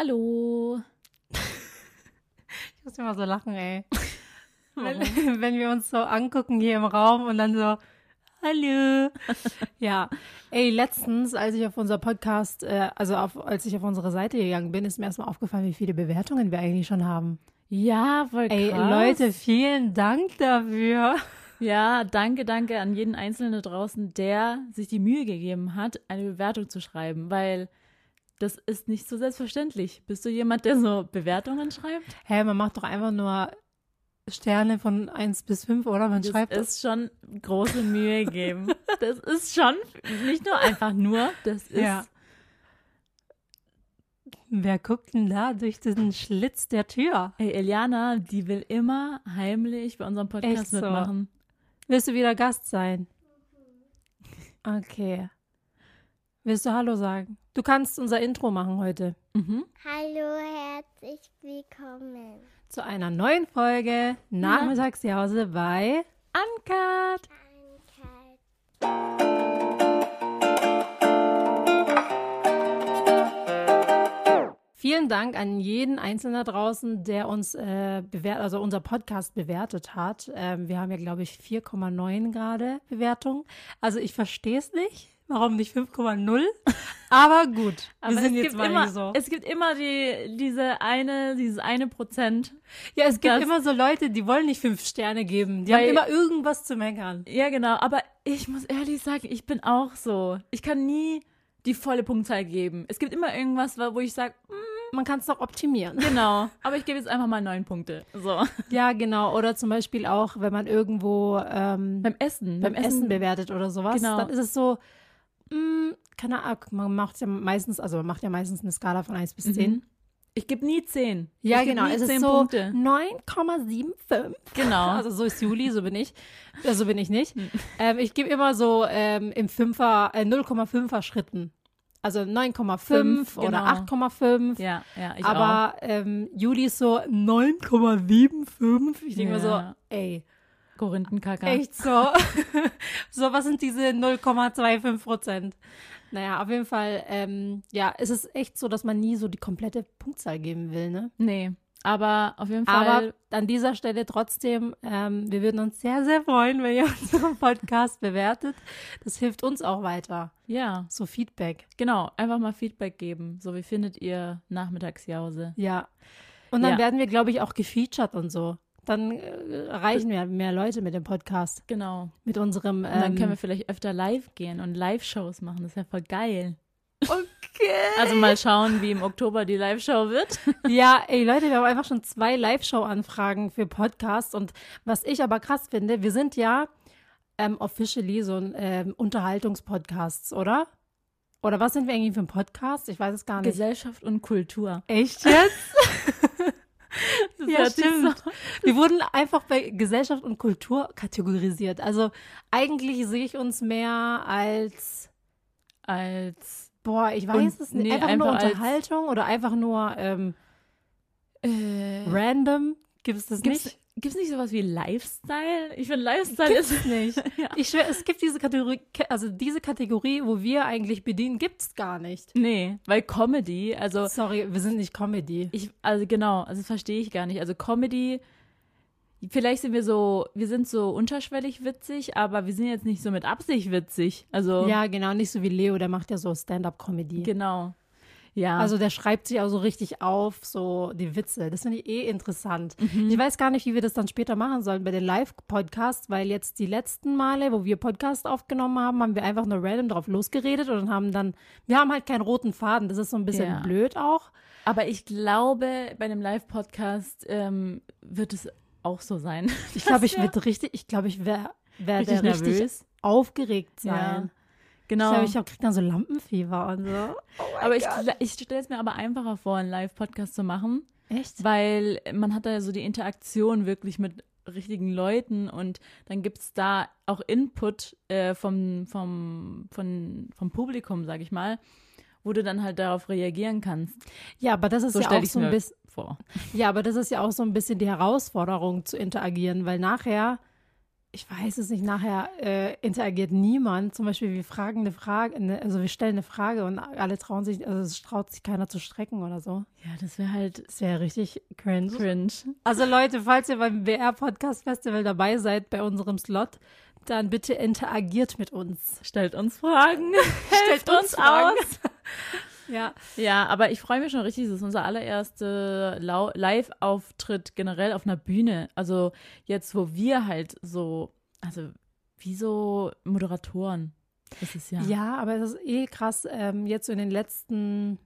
Hallo. Ich muss immer so lachen, ey. wenn, wenn wir uns so angucken hier im Raum und dann so, hallo. ja, ey, letztens, als ich auf unser Podcast, äh, also auf, als ich auf unsere Seite gegangen bin, ist mir erstmal aufgefallen, wie viele Bewertungen wir eigentlich schon haben. Ja, voll krass. Ey, Leute, vielen Dank dafür. Ja, danke, danke an jeden Einzelnen da draußen, der sich die Mühe gegeben hat, eine Bewertung zu schreiben, weil das ist nicht so selbstverständlich. Bist du jemand, der so Bewertungen schreibt? Hä, hey, man macht doch einfach nur Sterne von 1 bis 5, oder? Man das schreibt ist schon große Mühe geben. das ist schon nicht nur einfach nur, das ist. Ja. Wer guckt denn da durch diesen Schlitz der Tür? Ey, Eliana, die will immer heimlich bei unserem Podcast Echt mitmachen. Willst du wieder Gast sein? Okay. Willst du Hallo sagen? Du kannst unser Intro machen heute. Mhm. Hallo, herzlich willkommen zu einer neuen Folge Nachmittagsjause bei Uncut. Uncut. Vielen Dank an jeden Einzelnen da draußen, der uns äh, bewertet, also unser Podcast bewertet hat. Ähm, wir haben ja, glaube ich, 4,9 gerade Bewertung. Also ich verstehe es nicht. Warum nicht 5,0? Aber gut, Aber wir sind jetzt mal immer, so. Es gibt immer die, diese eine, dieses eine Prozent. Ja, es gibt immer so Leute, die wollen nicht fünf Sterne geben. Die haben immer irgendwas zu meckern. Ja, genau. Aber ich muss ehrlich sagen, ich bin auch so. Ich kann nie die volle Punktzahl geben. Es gibt immer irgendwas, wo ich sage, mm, man kann es doch optimieren. Genau. Aber ich gebe jetzt einfach mal neun Punkte. So. Ja, genau. Oder zum Beispiel auch, wenn man irgendwo ähm, beim Essen, beim, beim Essen, Essen bewertet oder sowas, genau. dann ist es so, mh, mm, keine Ahnung, man macht ja meistens, also man macht ja meistens eine Skala von 1 bis mhm. 10. Ich gebe nie 10. Ja, genau. Es ist so 9,75. Genau. Also so ist Juli, so bin ich. Äh, so bin ich nicht. Hm. ähm, ich gebe immer so ähm, im Fünfer, äh, 0,5er Schritten. Also 9,5 genau. oder 8,5. Ja, ja, ich Aber ähm, Juli ist so 9,75. Ich denke ja. mir so, ey. Korinthenkacker. Echt so. so, was sind diese 0,25 Prozent? Naja, auf jeden Fall, ähm, ja, es ist echt so, dass man nie so die komplette Punktzahl geben will, ne? Nee. Aber auf jeden Fall. Aber an dieser Stelle trotzdem, ähm, wir würden uns sehr, sehr freuen, wenn ihr unseren Podcast bewertet. Das hilft uns auch weiter. Ja. So Feedback. Genau, einfach mal Feedback geben. So, wie findet ihr Nachmittagsjause? Ja. Und dann ja. werden wir, glaube ich, auch gefeatured und so. Dann äh, erreichen wir mehr Leute mit dem Podcast. Genau. Mit unserem. Ähm, und dann können wir vielleicht öfter live gehen und Live-Shows machen. Das ist ja voll geil. Okay. Also mal schauen, wie im Oktober die Live-Show wird. Ja, ey Leute, wir haben einfach schon zwei Live-Show-Anfragen für Podcasts. Und was ich aber krass finde, wir sind ja ähm, officially so ein ähm, Unterhaltungspodcasts, oder? Oder was sind wir eigentlich für ein Podcast? Ich weiß es gar nicht. Gesellschaft und Kultur. Echt jetzt? ja, stimmt. So. Wir wurden einfach bei Gesellschaft und Kultur kategorisiert. Also eigentlich sehe ich uns mehr als als Boah, ich weiß und, es nicht. Nee, einfach, einfach, nur Unterhaltung oder einfach nur ähm, äh, random? Gibt es das gibt's, nicht? Gibt es nicht sowas wie Lifestyle? Ich finde, Lifestyle gibt's ist es nicht. ja. Ich schwör, es gibt diese Kategorie, also diese Kategorie, wo wir eigentlich bedienen, gibt es gar nicht. Nee, weil Comedy, also. Sorry, wir sind nicht Comedy. Ich, also genau, also das verstehe ich gar nicht. Also Comedy vielleicht sind wir so, wir sind so unterschwellig witzig, aber wir sind jetzt nicht so mit Absicht witzig. Also ja, genau, nicht so wie Leo, der macht ja so Stand-up-Comedy. Genau. Ja. Also der schreibt sich auch so richtig auf, so die Witze. Das finde ich eh interessant. Mhm. Ich weiß gar nicht, wie wir das dann später machen sollen bei den Live-Podcasts, weil jetzt die letzten Male, wo wir Podcast aufgenommen haben, haben wir einfach nur random drauf losgeredet und haben dann, wir haben halt keinen roten Faden. Das ist so ein bisschen ja. blöd auch. Aber ich glaube, bei einem Live-Podcast ähm, wird es auch so sein. Ich glaube, ich werde richtig, ich glaube, ich werde werd richtig, richtig aufgeregt sein. Ja. Genau. Ich glaube, ich kriege dann so Lampenfieber und so. Oh aber ich, ich stelle es mir aber einfacher vor, einen Live-Podcast zu machen. Echt? Weil man hat da so die Interaktion wirklich mit richtigen Leuten und dann gibt es da auch Input äh, vom, vom, von, vom Publikum, sag ich mal, wo du dann halt darauf reagieren kannst. Ja, aber das ist so ja auch so ein bisschen vor. Ja, aber das ist ja auch so ein bisschen die Herausforderung zu interagieren, weil nachher ich weiß es nicht, nachher äh, interagiert niemand. Zum Beispiel, wir fragen eine Frage, ne, also wir stellen eine Frage und alle trauen sich, also es traut sich keiner zu strecken oder so. Ja, das wäre halt Das wäre richtig cringe. cringe. Also Leute, falls ihr beim BR Podcast Festival dabei seid, bei unserem Slot, dann bitte interagiert mit uns. Stellt uns Fragen. Stellt Helft uns aus. Ja. Ja, aber ich freue mich schon richtig. Das ist unser allererster Live-Auftritt generell auf einer Bühne. Also jetzt, wo wir halt so, also wie so Moderatoren. Das ist ja. Ja, aber es ist eh krass, ähm, jetzt so in den letzten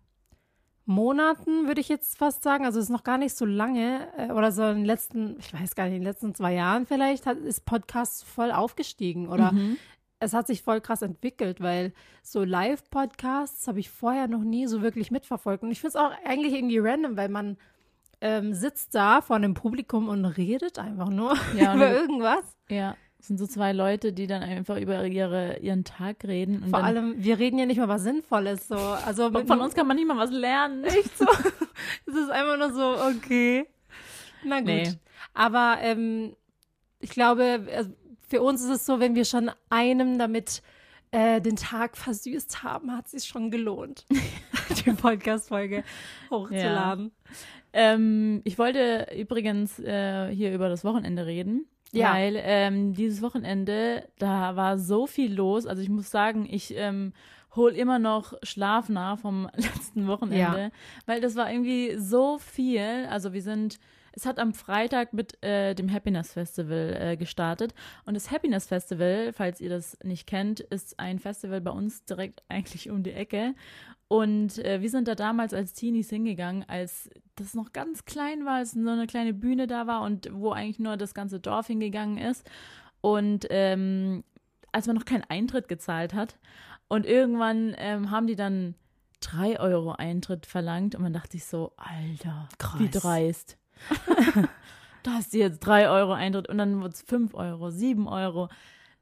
Monaten, würde ich jetzt fast sagen, also es ist noch gar nicht so lange, äh, oder so in den letzten, ich weiß gar nicht, in den letzten zwei Jahren vielleicht, hat, ist Podcast voll aufgestiegen oder Mhm. Es hat sich voll krass entwickelt, weil so Live-Podcasts habe ich vorher noch nie so wirklich mitverfolgt. Und ich finde es auch eigentlich irgendwie random, weil man ähm, sitzt da vor einem Publikum und redet einfach nur Ja, über irgendwas. Ja, es sind so zwei Leute, die dann einfach über ihre, ihren Tag reden. Vor dann, allem, wir reden ja nicht mal was Sinnvolles. So. Also mit, von uns kann man nicht mal was lernen. echt so. es ist einfach nur so, okay. Na gut. Nee. Aber ähm, ich glaube, also für uns ist es so, wenn wir schon einem damit äh, den Tag versüßt haben, hat es sich schon gelohnt, die Podcast-Folge hochzuladen. Ähm, ich wollte übrigens äh, hier über das Wochenende reden. Ja. Weil ähm, dieses Wochenende, da war so viel los. Also ich muss sagen, ich ähm, hol immer noch Schlaf nach vom letzten Wochenende. Ja. Weil das war irgendwie so viel. Also wir sind, es hat am Freitag mit äh, dem Happiness Festival äh, gestartet. Und das Happiness Festival, falls ihr das nicht kennt, ist ein Festival bei uns direkt eigentlich um die Ecke. Und äh, wir sind da damals als Teenies hingegangen, als das noch ganz klein war, als so eine kleine Bühne da war und wo eigentlich nur das ganze Dorf hingegangen ist. Und ähm, als man noch keinen Eintritt gezahlt hat. Und irgendwann ähm, haben die dann drei Euro Eintritt verlangt und man dachte sich so, Alter, wie Krass. dreist. da hast du jetzt drei Euro Eintritt und dann wird es fünf Euro, sieben Euro,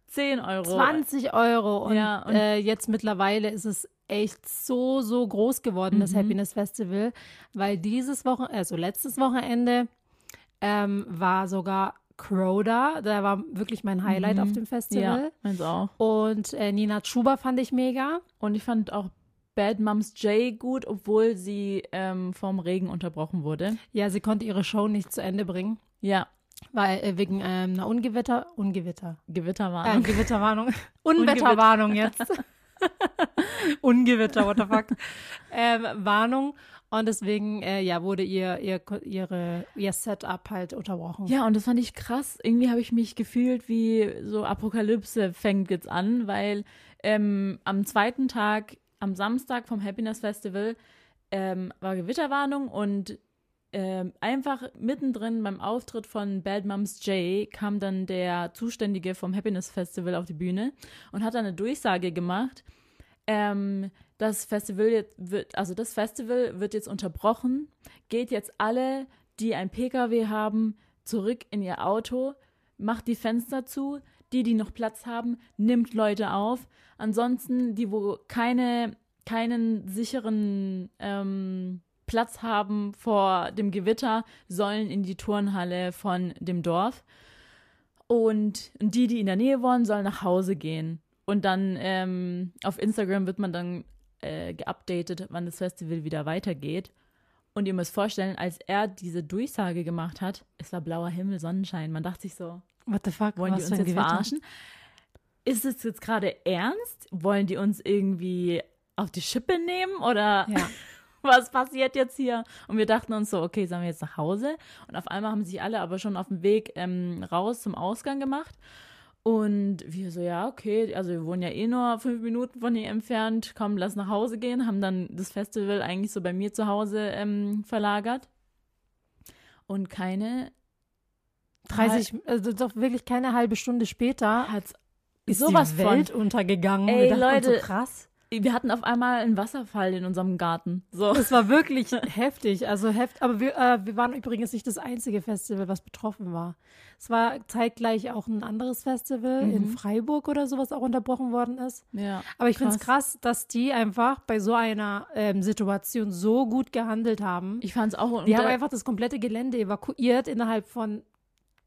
zehn Euro. 20 Euro. Und, Ja, und- äh, jetzt mittlerweile ist es echt so, so groß geworden, das Mhm. Happiness Festival, weil dieses Wochenende, also letztes Wochenende, ähm, war sogar Crow da. Da war wirklich mein Highlight Mhm. auf dem Festival. Ja, meins auch. Und äh, Nina Chuba fand ich mega. Und ich fand auch Bad Moms J gut, obwohl sie ähm, vom Regen unterbrochen wurde. Ja, sie konnte ihre Show nicht zu Ende bringen, Ja, weil äh, wegen ähm, einer Ungewitter, Ungewitter, äh, Gewitterwarnung. Gewitterwarnung, Unwetterwarnung jetzt. Ungewitter, what the fuck. ähm, Warnung. Und deswegen, äh, ja, wurde ihr, ihr, ihre, ihr Setup halt unterbrochen. Ja, und das fand ich krass. Irgendwie habe ich mich gefühlt wie so Apokalypse fängt jetzt an, weil ähm, am zweiten Tag, am Samstag vom Happiness Festival, ähm, war Gewitterwarnung und ähm, einfach mittendrin beim Auftritt von Bad Moms J kam dann der Zuständige vom Happiness Festival auf die Bühne und hat dann eine Durchsage gemacht. Ähm, das Festival jetzt wird, also das Festival wird jetzt unterbrochen. Geht jetzt alle, die ein PKW haben, zurück in ihr Auto, macht die Fenster zu. Die, die noch Platz haben, nimmt Leute auf. Ansonsten, die, wo keine, keinen sicheren ähm, Platz haben vor dem Gewitter, sollen in die Turnhalle von dem Dorf. Und die, die in der Nähe wohnen, sollen nach Hause gehen. Und dann ähm, auf Instagram wird man dann äh, geupdatet, wann das Festival wieder weitergeht. Und ihr müsst vorstellen, als er diese Durchsage gemacht hat, es war blauer Himmel, Sonnenschein. Man dachte sich so, What the fuck? wollen die was uns für ein jetzt verarschen? Ist es jetzt gerade ernst? Wollen die uns irgendwie auf die Schippe nehmen oder Ja. was passiert jetzt hier? Und wir dachten uns so, okay, sollen wir jetzt nach Hause? Und auf einmal haben sich alle aber schon auf dem Weg ähm, raus zum Ausgang gemacht. Und wir so, ja, okay, also wir wohnen ja eh nur fünf Minuten von hier entfernt, komm, lass nach Hause gehen, haben dann das Festival eigentlich so bei mir zu Hause ähm, verlagert. Und keine 30, also doch wirklich keine halbe Stunde später hat's ist sowas die Welt untergegangen. Ey, Wir Leute. so krass. Wir hatten auf einmal einen Wasserfall in unserem Garten. So. Das war wirklich heftig. Also heft, aber wir, äh, wir waren übrigens nicht das einzige Festival, was betroffen war. Es war zeitgleich auch ein anderes Festival in Freiburg oder so, was auch unterbrochen worden ist. Ja. Aber ich finde es krass, dass die einfach bei so einer ähm, Situation so gut gehandelt haben. Ich fand's auch. und die haben einfach das komplette Gelände evakuiert innerhalb von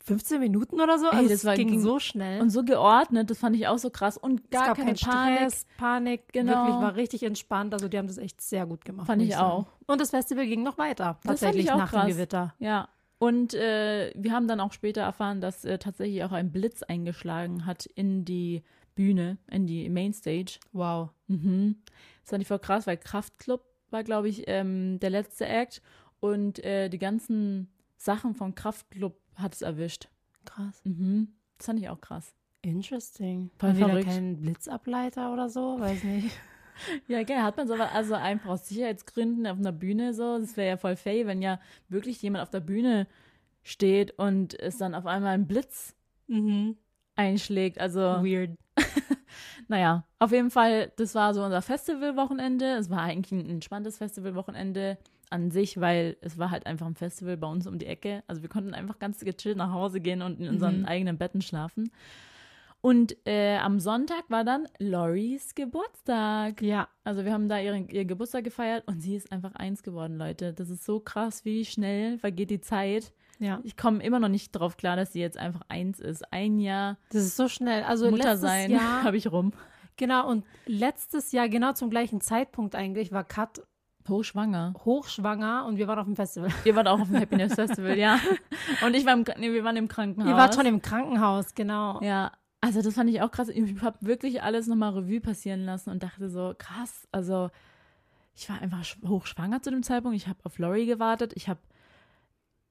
15 Minuten oder so. Ey, Also das es war- ging, ging- so schnell. Und so geordnet, das fand ich auch so krass. Und es gar gab keine keinen Panik. Stress, Panik. Genau. Wirklich war richtig entspannt. Also die haben das echt sehr gut gemacht. Fand ich sagen. auch. Und das Festival ging noch weiter. Das Tatsächlich nach krass. dem Gewitter. Ja. Und äh, wir haben dann auch später erfahren, dass äh, tatsächlich auch ein Blitz eingeschlagen hat in die Bühne, in die Mainstage. Wow. Mhm. Das fand ich voll krass, weil Kraftclub war, glaube ich, ähm, der letzte Act und äh, die ganzen Sachen von Kraftclub hat es erwischt. Krass. Mhm. Das fand ich auch krass. Interesting. Voll Mal wieder kein Blitzableiter oder so? Weiß nicht. Ja, geil. Hat man so also einfach aus Sicherheitsgründen auf einer Bühne so. Das wäre ja voll fay, wenn ja wirklich jemand auf der Bühne steht und es dann auf einmal ein Blitz mhm. einschlägt. Also, Weird. naja, auf jeden Fall, das war so unser Festivalwochenende. Es war eigentlich ein entspanntes Festivalwochenende an sich, weil es war halt einfach ein Festival bei uns um die Ecke. Also wir konnten einfach ganz gechillt nach Hause gehen und in unseren Mhm. eigenen Betten schlafen. Und äh, am Sonntag war dann Loris Geburtstag. Ja. Also wir haben da ihren, ihr Geburtstag gefeiert und sie ist einfach eins geworden, Leute. Das ist so krass, wie schnell vergeht die Zeit. Ja. Ich komme immer noch nicht drauf klar, dass sie jetzt einfach eins ist. Ein Jahr Das ist so schnell. Also Mutter sein habe ich rum. genau, und letztes Jahr, genau zum gleichen Zeitpunkt eigentlich, war Kat Hochschwanger. hochschwanger und wir waren auf dem Festival. Ihr wart auch auf dem Happiness Festival, ja. Und ich war im, nee, wir waren im Krankenhaus. Ihr wart schon im Krankenhaus, genau. Ja, also das fand ich auch krass. Ich habe wirklich alles nochmal Revue passieren lassen und dachte so, krass, also ich war einfach sch- hochschwanger zu dem Zeitpunkt. Ich habe auf Lori gewartet. Ich habe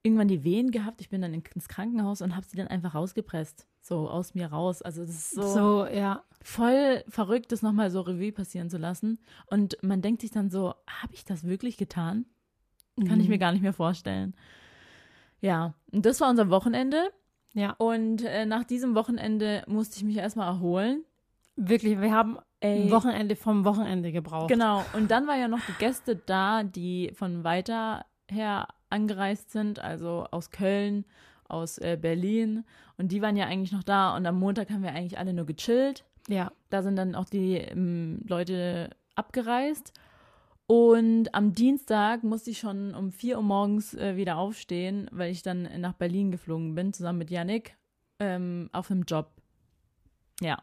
irgendwann die Wehen gehabt. Ich bin dann in- ins Krankenhaus und habe sie dann einfach rausgepresst. So aus mir raus. Also das ist so, So, ja. voll verrückt, das nochmal so Revue passieren zu lassen. Und man denkt sich dann so, habe ich das wirklich getan? Kann ich Mhm. mir gar nicht mehr vorstellen. Ja, und das war unser Wochenende. Ja, Und äh, nach diesem Wochenende musste ich mich erstmal erholen. wirklich, wir haben Ey. ein Wochenende vom Wochenende gebraucht. Genau. Und dann war ja noch die Gäste da, die von weiter her angereist sind, also aus Köln, aus äh, Berlin. Und die waren ja eigentlich noch da. Und am Montag haben wir eigentlich alle nur gechillt. Ja, Da sind dann auch die ähm, Leute abgereist. Und am Dienstag musste ich schon um 4 Uhr morgens äh, wieder aufstehen, weil ich dann nach Berlin geflogen bin, zusammen mit Yannick, ähm, auf einem Job. Ja.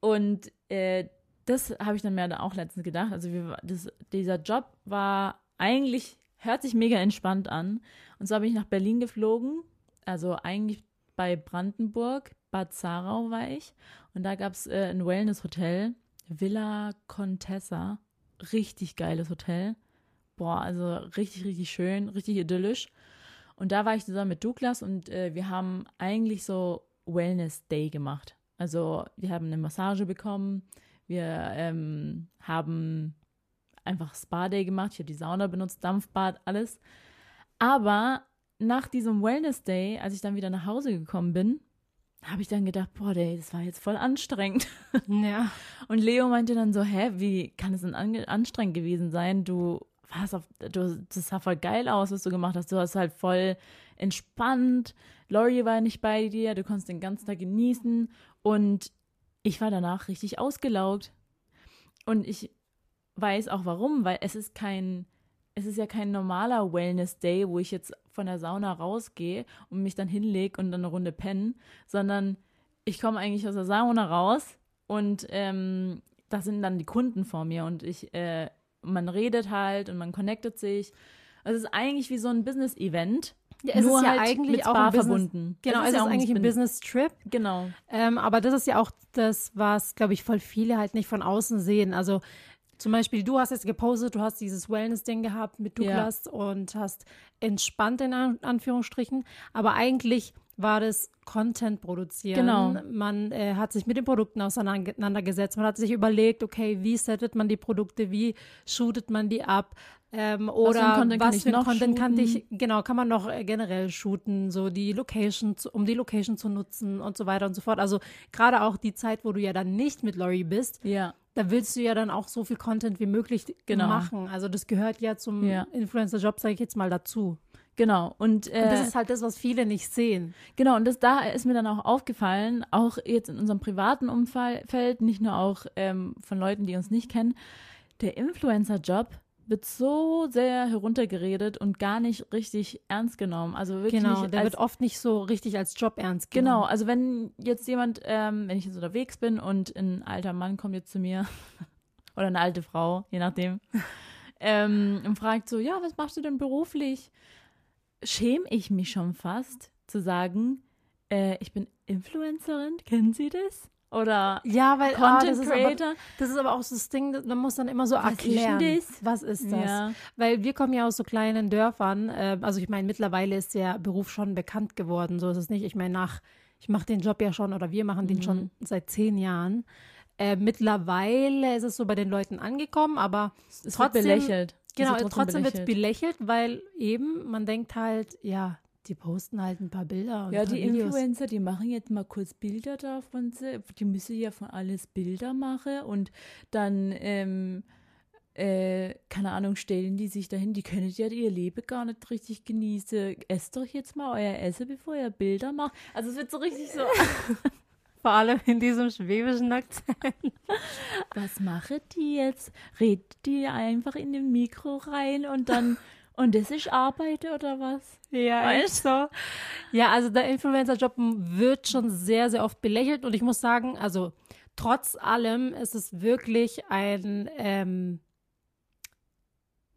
Und äh, das habe ich dann mir dann auch letztens gedacht. Also wir, das, dieser Job war eigentlich, hört sich mega entspannt an. Und so bin ich nach Berlin geflogen, also eigentlich bei Brandenburg, Bad Zarau war ich. Und da gab es äh, ein Wellness-Hotel, Villa Contessa. Richtig geiles Hotel. Boah, also richtig, richtig schön, richtig idyllisch. Und da war ich zusammen mit Douglas und äh, wir haben eigentlich so Wellness Day gemacht. Also wir haben eine Massage bekommen, wir ähm, haben einfach Spa Day gemacht, ich habe die Sauna benutzt, Dampfbad, alles. Aber nach diesem Wellness Day, als ich dann wieder nach Hause gekommen bin, habe ich dann gedacht, boah, ey, das war jetzt voll anstrengend. ja. Und Leo meinte dann so, hä, wie kann es denn anstrengend gewesen sein? Du warst auf, du, das sah voll geil aus, was du gemacht hast. Du hast halt voll entspannt. Laurie war nicht bei dir, du konntest den ganzen Tag genießen. Und ich war danach richtig ausgelaugt. Und ich weiß auch warum, weil es ist kein, es ist ja kein normaler Wellness-Day, wo ich jetzt von der Sauna rausgehe und mich dann hinlege und dann eine Runde pennen, sondern ich komme eigentlich aus der Sauna raus und ähm, da sind dann die Kunden vor mir und ich, äh, man redet halt und man connectet sich. Es ist eigentlich wie so ein Business-Event. Ja, es nur ist ja halt eigentlich mit auch ein Business- verbunden. Genau, es ist, ja auch eigentlich ein Business-Trip. Genau. Ähm, aber das ist ja auch das, was, glaube ich, voll viele halt nicht von außen sehen. Also zum Beispiel, du hast jetzt gepostet, du hast dieses Wellness-Ding gehabt mit Ja. Douglas und hast entspannt in An Anführungsstrichen. Aber eigentlich war das Content produzieren. Genau. Man äh, hat sich mit den Produkten auseinandergesetzt. Man hat sich überlegt, okay, wie settet man die Produkte, wie shootet man die ab? Ähm, oder für was ich für ein noch Content kann ich, genau, kann man noch äh, generell shooten, so die Location, um die Location zu nutzen und so weiter und so fort. Also gerade auch die Zeit, wo du ja dann nicht mit Lori bist, Ja. da willst du ja dann auch so viel Content wie möglich Genau. machen. Also das gehört ja zum Ja. Influencer-Job, sage ich jetzt mal dazu. Genau. Und, äh, Und das ist halt das, was viele nicht sehen. Genau, und das da ist mir dann auch aufgefallen, auch jetzt in unserem privaten Umfeld, nicht nur auch ähm, von Leuten, die uns nicht kennen, der Influencer-Job wird so sehr heruntergeredet und gar nicht richtig ernst genommen. Also wirklich Genau, der als, wird oft nicht so richtig als Job ernst genommen. Genau, also wenn jetzt jemand, ähm, wenn ich jetzt unterwegs bin und ein alter Mann kommt jetzt zu mir oder eine alte Frau, je nachdem, ähm, und fragt so, ja, was machst du denn beruflich? Schäme ich mich schon fast zu sagen, äh, ich bin Influencerin, kennen Sie das? Oder Ja, weil ah, Content das, ist aber, Creator? das ist aber auch so das Ding, man muss dann immer so Was ist erklären, das? was ist das? Ja. Weil wir kommen ja aus so kleinen Dörfern. Äh, also ich meine, mittlerweile ist der Beruf schon bekannt geworden. So ist es nicht. Ich meine, nach, ich mache den Job ja schon oder wir machen den Mhm. schon seit zehn Jahren. Äh, mittlerweile ist es so bei den Leuten angekommen, aber es wird trotzdem- belächelt. Genau, wird trotzdem wird es belächelt. weil eben man denkt halt, ja, die posten halt ein paar Bilder und Ja, paar die Videos. Influencer, die machen jetzt mal kurz Bilder davon. Die müssen ja von alles Bilder machen und dann, ähm, äh, keine Ahnung, stellen die sich dahin. Die können ja ihr Leben gar nicht richtig genießen. Esst doch jetzt mal euer Essen, bevor ihr Bilder macht. Also es wird so richtig so, Vor allem in diesem schwäbischen Akzent. was machen die jetzt? Redet die einfach in den Mikro rein und dann, und das ist Arbeit oder was? Ja, Weißt so. Ja, also der Influencer-Job wird schon sehr, sehr oft belächelt und ich muss sagen, also trotz allem ist es wirklich ein, ähm,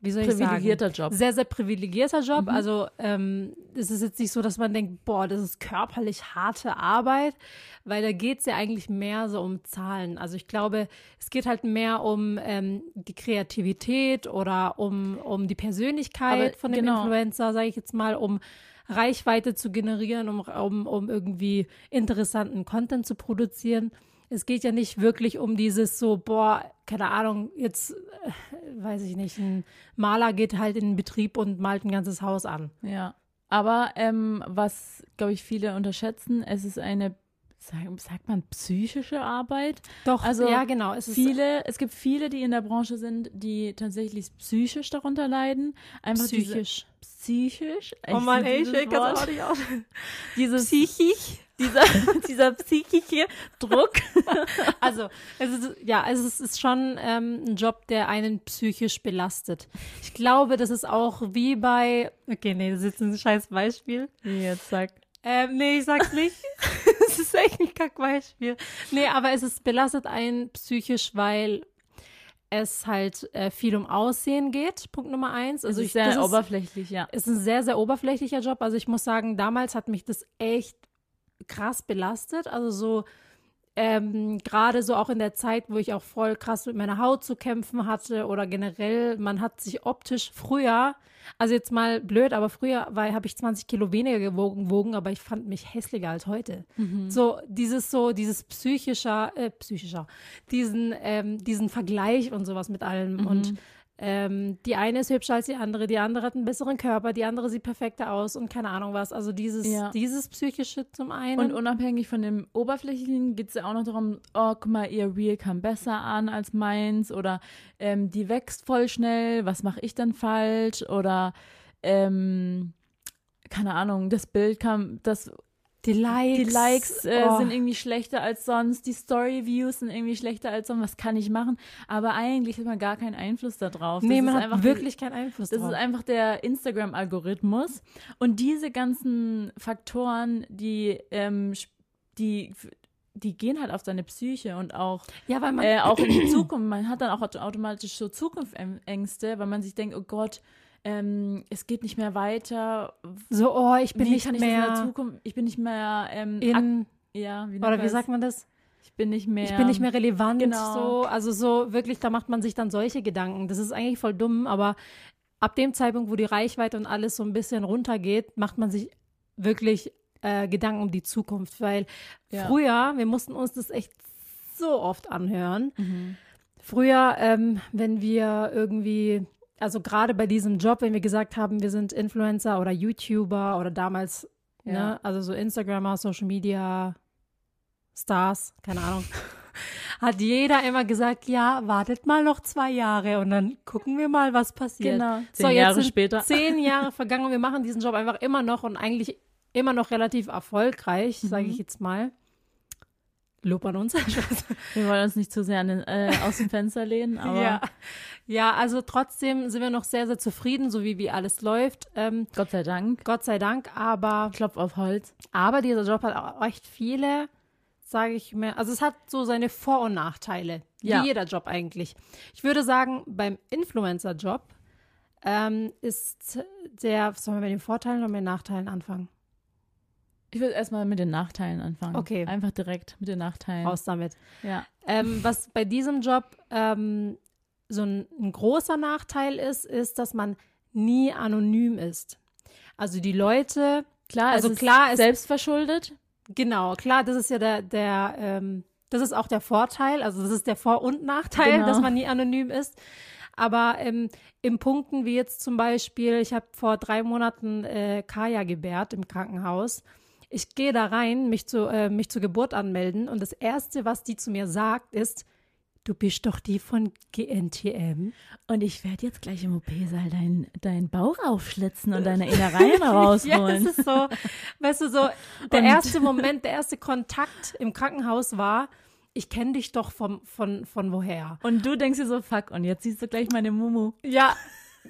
wie soll ich sagen? Privilegierter Job. Sehr, sehr privilegierter Job. Mhm. Also ähm, es ist jetzt nicht so, dass man denkt, boah, das ist körperlich harte Arbeit, weil da geht es ja eigentlich mehr so um Zahlen. Also ich glaube, es geht halt mehr um ähm, die Kreativität oder um, um die Persönlichkeit Aber von dem genau. Influencer, sage ich jetzt mal, um Reichweite zu generieren, um, um, um irgendwie interessanten Content zu produzieren. Es geht ja nicht wirklich um dieses so, boah, keine Ahnung, jetzt äh, weiß ich nicht, ein Maler geht halt in den Betrieb und malt ein ganzes Haus an. Ja, aber ähm, was, glaube ich, viele unterschätzen, es ist eine, sag, sagt man, psychische Arbeit. Doch, Also ja, genau. Es ist, Viele, es gibt viele, die in der Branche sind, die tatsächlich psychisch darunter leiden. Einfach psychisch. Diese, psychisch. Oh Mann, ey, ich Wort. auch nicht aus. Dieses, Psychisch. dieser, dieser psychische Druck. Also, es ist, ja, also es ist schon ähm, ein Job, der einen psychisch belastet. Ich glaube, das ist auch wie bei, okay, nee, das ist jetzt ein scheiß Beispiel. Jetzt sag. Ähm, nee, ich sag's nicht. Es ist echt Kackbeispiel. Nee, aber es ist belastet einen psychisch, weil es halt äh, viel um Aussehen geht. Punkt Nummer eins. Also ich sehr das ist, oberflächlich, ja. ist ein sehr, sehr oberflächlicher Job. Also ich muss sagen, damals hat mich das echt krass belastet. Also so ähm, gerade so auch in der Zeit, wo ich auch voll krass mit meiner Haut zu kämpfen hatte oder generell, man hat sich optisch früher, also jetzt mal blöd, aber früher habe ich 20 Kilo weniger gewogen, gewogen, aber ich fand mich hässlicher als heute. So dieses so, dieses psychischer, äh, psychischer, diesen, ähm, diesen Vergleich und sowas mit allem und ähm, die eine ist hübscher als die andere, die andere hat einen besseren Körper, die andere sieht perfekter aus und keine Ahnung was. Also dieses, Ja. dieses psychische zum einen. Und unabhängig von dem Oberflächlichen geht es ja auch noch darum, oh, guck mal, ihr Reel kam besser an als meins oder ähm, die wächst voll schnell, was mache ich dann falsch oder ähm, keine Ahnung, das Bild kam, das die Likes. die Likes äh, oh. sind irgendwie schlechter als sonst, die Story-Views sind irgendwie schlechter als sonst, was kann ich machen? Aber eigentlich hat man gar keinen Einfluss darauf. Nee, man hat einfach wirklich keinen Einfluss das drauf. ist einfach der Instagram-Algorithmus. Und diese ganzen Faktoren, die, ähm, die, die gehen halt auf seine Psyche und auch, ja, weil man, äh, auch in die Zukunft. Man hat dann auch auto- automatisch so Zukunftsängste, weil man sich denkt, oh Gott, ähm, es geht nicht mehr weiter. so, oh, ich bin wie nicht ich das in der mehr Zukunft? Ich bin nicht mehr ähm, in, ja, wie oder wie sagt man das? Ich bin nicht mehr. Ich bin nicht mehr relevant, genau. so, also so wirklich, da macht man sich dann solche Gedanken. Das ist eigentlich voll dumm, aber ab dem Zeitpunkt, wo die Reichweite und alles so ein bisschen runtergeht, macht man sich wirklich äh, Gedanken um die Zukunft, weil Ja. früher, wir mussten uns das echt so oft anhören. Mhm. Früher, ähm, wenn wir irgendwie, also gerade bei diesem Job, wenn wir gesagt haben, wir sind Influencer oder YouTuber oder damals, Ja. ne, also so Instagrammer, Social Media, Stars, keine Ahnung, hat jeder immer gesagt, ja, wartet mal noch zwei Jahre und dann gucken wir mal, was passiert. Genau. So, Zehn jetzt Jahre sind später. Zehn Jahre vergangen und wir machen diesen Job einfach immer noch und eigentlich immer noch relativ erfolgreich, sage Mhm. ich jetzt mal. Lob an uns. Wir wollen uns nicht zu sehr an den, äh, aus dem Fenster lehnen, aber ja. ja, also trotzdem sind wir noch sehr, sehr zufrieden, so wie, wie alles läuft. Ähm, Gott sei Dank. Gott sei Dank, aber, Klopf auf Holz. aber dieser Job hat auch echt viele, sage ich mir, also es hat so seine Vor- und Nachteile, Ja. wie jeder Job eigentlich. Ich würde sagen, beim Influencer-Job ähm, ist der, sollen wir mit den Vorteilen oder mit den Nachteilen anfangen? Ich würde erstmal mit den Nachteilen anfangen. Okay. Einfach direkt mit den Nachteilen. Raus damit. Ja. Ähm, was bei diesem Job ähm, so ein, ein großer Nachteil ist, ist, dass man nie anonym ist. Also die Leute, Klar, Also es ist klar, es- selbstverschuldet. genau, klar, das ist ja der, der ähm, das ist auch der Vorteil, also das ist der Vor- und Nachteil, Genau. dass man nie anonym ist. Aber ähm, in Punkten wie jetzt zum Beispiel, ich habe vor drei Monaten äh, Kaya gebärt im Krankenhaus. Ich gehe da rein, mich, zu, äh, mich zur Geburt anmelden und das Erste, was die zu mir sagt, ist, du bist doch die von GNTM. Und ich werde jetzt gleich im OP-Saal deinen dein Bauch aufschlitzen und deine Innereien rausholen. Ja, es ist so, weißt du, so, der Und- erste Moment, der erste Kontakt im Krankenhaus war, ich kenne dich doch vom, von, von woher. Und du denkst dir so, fuck, und jetzt siehst du gleich meine Mumu. Ja,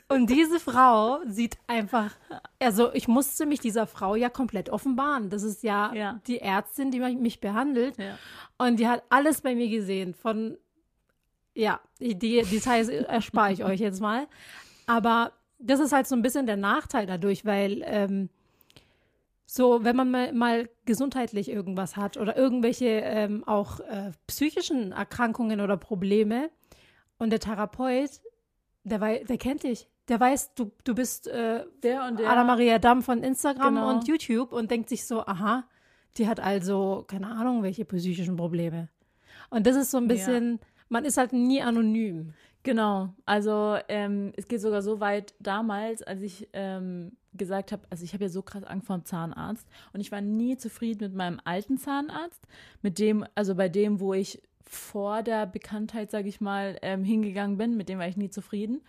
und diese Frau sieht einfach, also ich musste mich dieser Frau ja komplett offenbaren. Das ist ja, Ja. die Ärztin, die mich behandelt. Ja. Und die hat alles bei mir gesehen. Von, ja, die Details erspare ich euch jetzt mal. Aber das ist halt so ein bisschen der Nachteil dadurch, weil ähm, so, wenn man mal, mal gesundheitlich irgendwas hat oder irgendwelche ähm, auch äh, psychischen Erkrankungen oder Probleme und der Therapeut, der, wei der kennt dich. Der weiß, du, du bist äh, Der und der. Anna-Maria Damm von Instagram Genau. und YouTube und denkt sich so, aha, die hat also, keine Ahnung, welche psychischen Probleme. Und das ist so ein bisschen, man ist halt nie anonym. Genau, also ähm, es geht sogar so weit damals, als ich ähm, gesagt habe, also ich habe ja so krass Angst vor dem Zahnarzt und ich war nie zufrieden mit meinem alten Zahnarzt, mit dem, also bei dem, wo ich vor der Bekanntheit, sage ich mal, ähm, hingegangen bin, mit dem war ich nie zufrieden.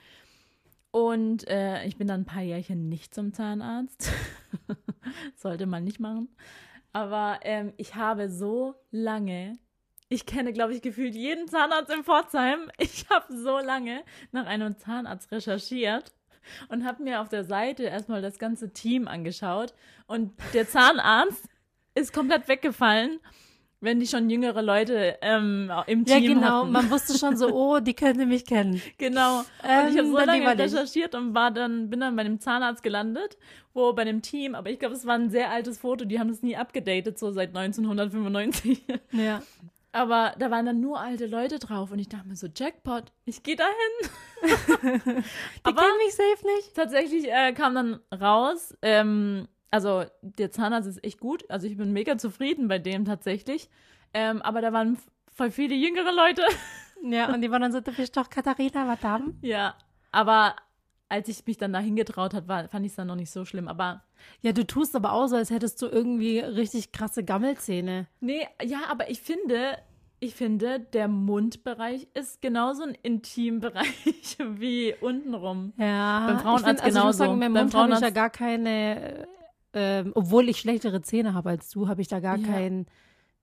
Und äh, ich bin dann ein paar Jährchen nicht zum Zahnarzt. Sollte man nicht machen. Aber ähm, ich habe so lange, ich kenne, glaube ich, gefühlt jeden Zahnarzt in Pforzheim. Ich habe so lange nach einem Zahnarzt recherchiert und habe mir auf der Seite erstmal das ganze Team angeschaut. Und der Zahnarzt ist komplett weggefallen, wenn die schon jüngere Leute ähm, im Ja, Team genau. hatten. Man wusste schon so, oh, die könnte mich kennen. Genau. Und Ähm, ich habe so lange recherchiert und war dann, bin dann bei dem Zahnarzt gelandet, wo bei dem Team, aber ich glaube, es war ein sehr altes Foto, die haben das nie abgedatet, so seit 1995. Ja. Aber da waren dann nur alte Leute drauf und ich dachte mir so, Jackpot, ich gehe dahin. Die Aber- kennen mich safe nicht. Tatsächlich äh, kam dann raus, ähm, also der Zahnarzt ist echt gut, also ich bin mega zufrieden bei dem tatsächlich. Ähm, aber da waren voll viele jüngere Leute. Ja, und die waren dann so, du bist doch Katharina Madame. Ja, aber als ich mich dann dahin getraut hat, war, fand ich es dann noch nicht so schlimm. Aber Ja, du tust aber auch so, als hättest du irgendwie richtig krasse Gammelzähne. nee, ja, aber ich finde, ich finde, der Mundbereich ist genauso ein Intimbereich wie untenrum. Ja, Beim Frauenarzt ich find, also ich muss genauso. sagen, beim Mund habe ich ja gar keine, ähm, obwohl ich schlechtere Zähne habe als du, habe ich da gar Ja. kein,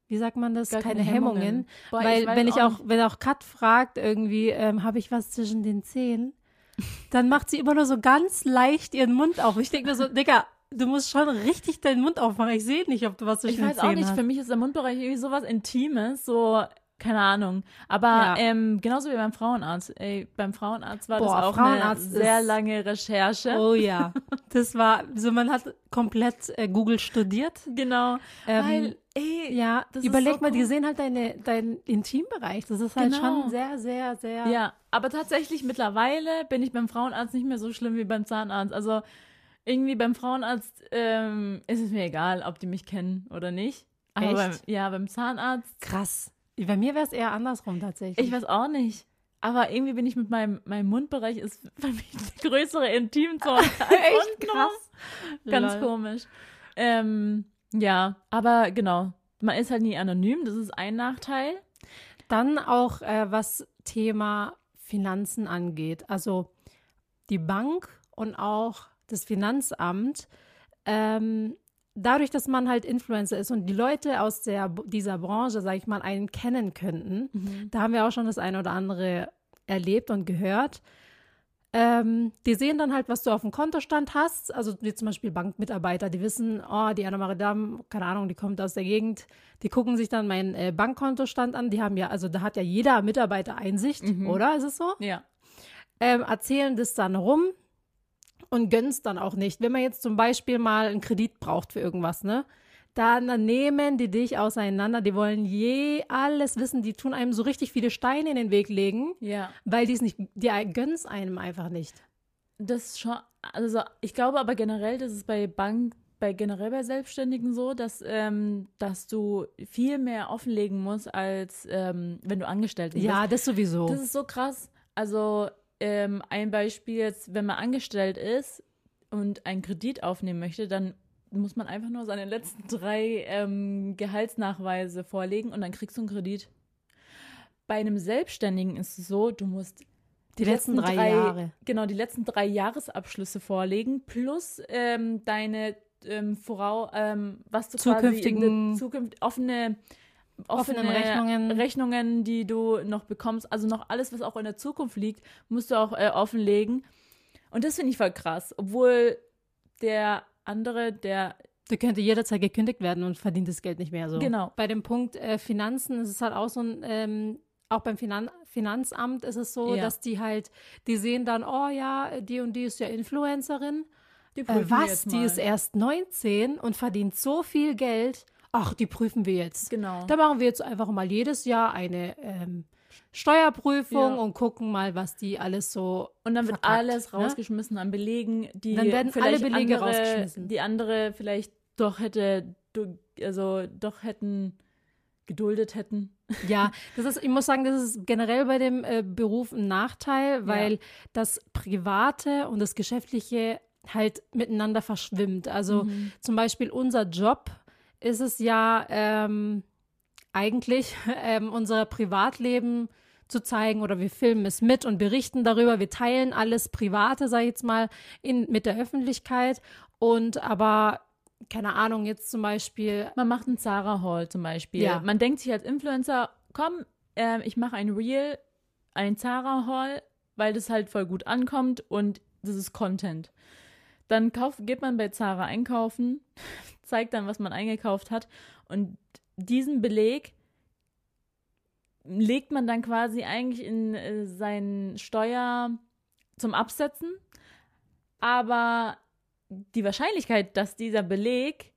wie sagt man das, keine, keine Hemmungen. Hemmungen. Boah, Weil wenn ich auch, wenn auch Kat fragt irgendwie, ähm, habe ich was zwischen den Zähnen, dann macht sie immer nur so ganz leicht ihren Mund auf. Ich denke mir so, Digga, du musst schon richtig deinen Mund aufmachen. Ich sehe nicht, ob du was zwischen Ich den weiß auch Zähnen nicht, hast. für mich ist der Mundbereich irgendwie sowas Intimes, so, keine Ahnung. Aber Ja. ähm, genauso wie beim Frauenarzt. Ey, beim Frauenarzt war Boah, das auch Frauenarzt eine sehr lange Recherche. Oh ja, das war, so man hat komplett äh, Google studiert. Genau. Ähm, Weil, ey, Ja, Das ist überleg so mal, die cool. sehen halt deine, deinen Intimbereich. Das ist halt Genau. schon sehr, sehr, sehr. Ja, aber tatsächlich mittlerweile bin ich beim Frauenarzt nicht mehr so schlimm wie beim Zahnarzt. Also irgendwie beim Frauenarzt ähm, ist es mir egal, ob die mich kennen oder nicht. Aber Echt? beim, ja, beim Zahnarzt, Krass. Bei mir wäre es eher andersrum tatsächlich. ich weiß auch nicht. Aber irgendwie bin ich mit meinem, meinem Mundbereich ist für mich eine größere Intimzone. Echt krass. Ganz Lol. komisch. Ähm, ja, aber genau. Man ist halt nie anonym, das ist ein Nachteil. Dann auch, äh, was Thema Finanzen angeht. Also die Bank und auch das Finanzamt, ähm, dadurch, dass man halt Influencer ist und die Leute aus der, dieser Branche, sage ich mal, einen kennen könnten, Mhm. da haben wir auch schon das eine oder andere erlebt und gehört. Ähm, die sehen dann halt, was du auf dem Kontostand hast. Also wie zum Beispiel Bankmitarbeiter, die wissen, oh, die Anna Maridam, keine Ahnung, die kommt aus der Gegend. Die gucken sich dann meinen äh, Bankkontostand an. Die haben ja, also da hat ja jeder Mitarbeiter Einsicht, Mhm. oder? Ist es so? Ja. ähm, erzählen das dann rum und gönnen es dann auch nicht. Wenn man jetzt zum Beispiel mal einen Kredit braucht für irgendwas, ne? Dann nehmen die dich auseinander, die wollen je alles wissen, die tun einem so richtig viele Steine in den Weg legen, Ja. weil die es nicht, die gönnen es einem einfach nicht. Das ist schon, also ich glaube aber generell, das ist bei Bank, bei generell bei Selbstständigen so, dass, ähm, dass du viel mehr offenlegen musst, als ähm, wenn du angestellt bist. Ja, das sowieso. Das ist so krass. Also ähm, ein Beispiel jetzt, wenn man angestellt ist und einen Kredit aufnehmen möchte, dann muss man einfach nur seine letzten drei ähm, Gehaltsnachweise vorlegen und dann kriegst du einen Kredit. Bei einem Selbstständigen ist es so, du musst die letzten drei, Jahre. Genau, die letzten drei Jahresabschlüsse vorlegen, plus ähm, deine ähm, Vorau, ähm, was du quasi Zukünftigen- in der Zukunft offene, offene Offenen Rechnungen. Rechnungen, die du noch bekommst, also noch alles, was auch in der Zukunft liegt, musst du auch äh, offenlegen. Und das finde ich voll krass, obwohl der andere, der Der könnte jederzeit gekündigt werden und verdient das Geld nicht mehr so. Genau. Bei dem Punkt äh, Finanzen ist es halt auch so ein, ähm, auch beim Finan Finanzamt ist es so, Ja. dass die halt, die sehen dann, oh ja, die und die ist ja Influencerin. die Äh, was? Die ist erst 19 und verdient so viel Geld. Ach, die prüfen wir jetzt. Genau. Da machen wir jetzt einfach mal jedes Jahr eine ähm, Steuerprüfung Ja. und gucken mal, was die alles so. Und dann wird verpackt, alles ne? rausgeschmissen an Belegen, die Dann werden vielleicht alle Belege andere, rausgeschmissen. die andere vielleicht doch hätte, also doch hätten geduldet hätten. Ja, das ist, ich muss sagen, das ist generell bei dem äh, Beruf ein Nachteil, weil das Private und das Geschäftliche halt miteinander verschwimmt. Also Mhm. zum Beispiel unser Job ist es ja ähm, eigentlich ähm, unser Privatleben zu zeigen oder wir filmen es mit und berichten darüber. Wir teilen alles Private, sag ich jetzt mal, in, mit der Öffentlichkeit. Und aber, keine Ahnung, jetzt zum Beispiel Man macht einen Zara Hall zum Beispiel. Ja. Man denkt sich als Influencer, komm, ähm, ich mache ein Reel, ein Zara Hall, weil das halt voll gut ankommt und das ist Content. Dann kauft, geht man bei Zara einkaufen, zeigt dann, was man eingekauft hat und diesen Beleg legt man dann quasi eigentlich in äh, seinen Steuer zum Absetzen. Aber die Wahrscheinlichkeit, dass dieser Beleg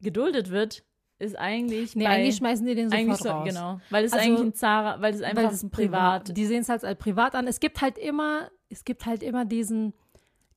geduldet wird, ist eigentlich Nee, bei, eigentlich schmeißen die den sofort so, raus. genau, weil es Also, eigentlich ein Zara, weil es einfach Weil ein privat. Die sehen es halt als privat an. Es gibt halt immer, es gibt halt immer diesen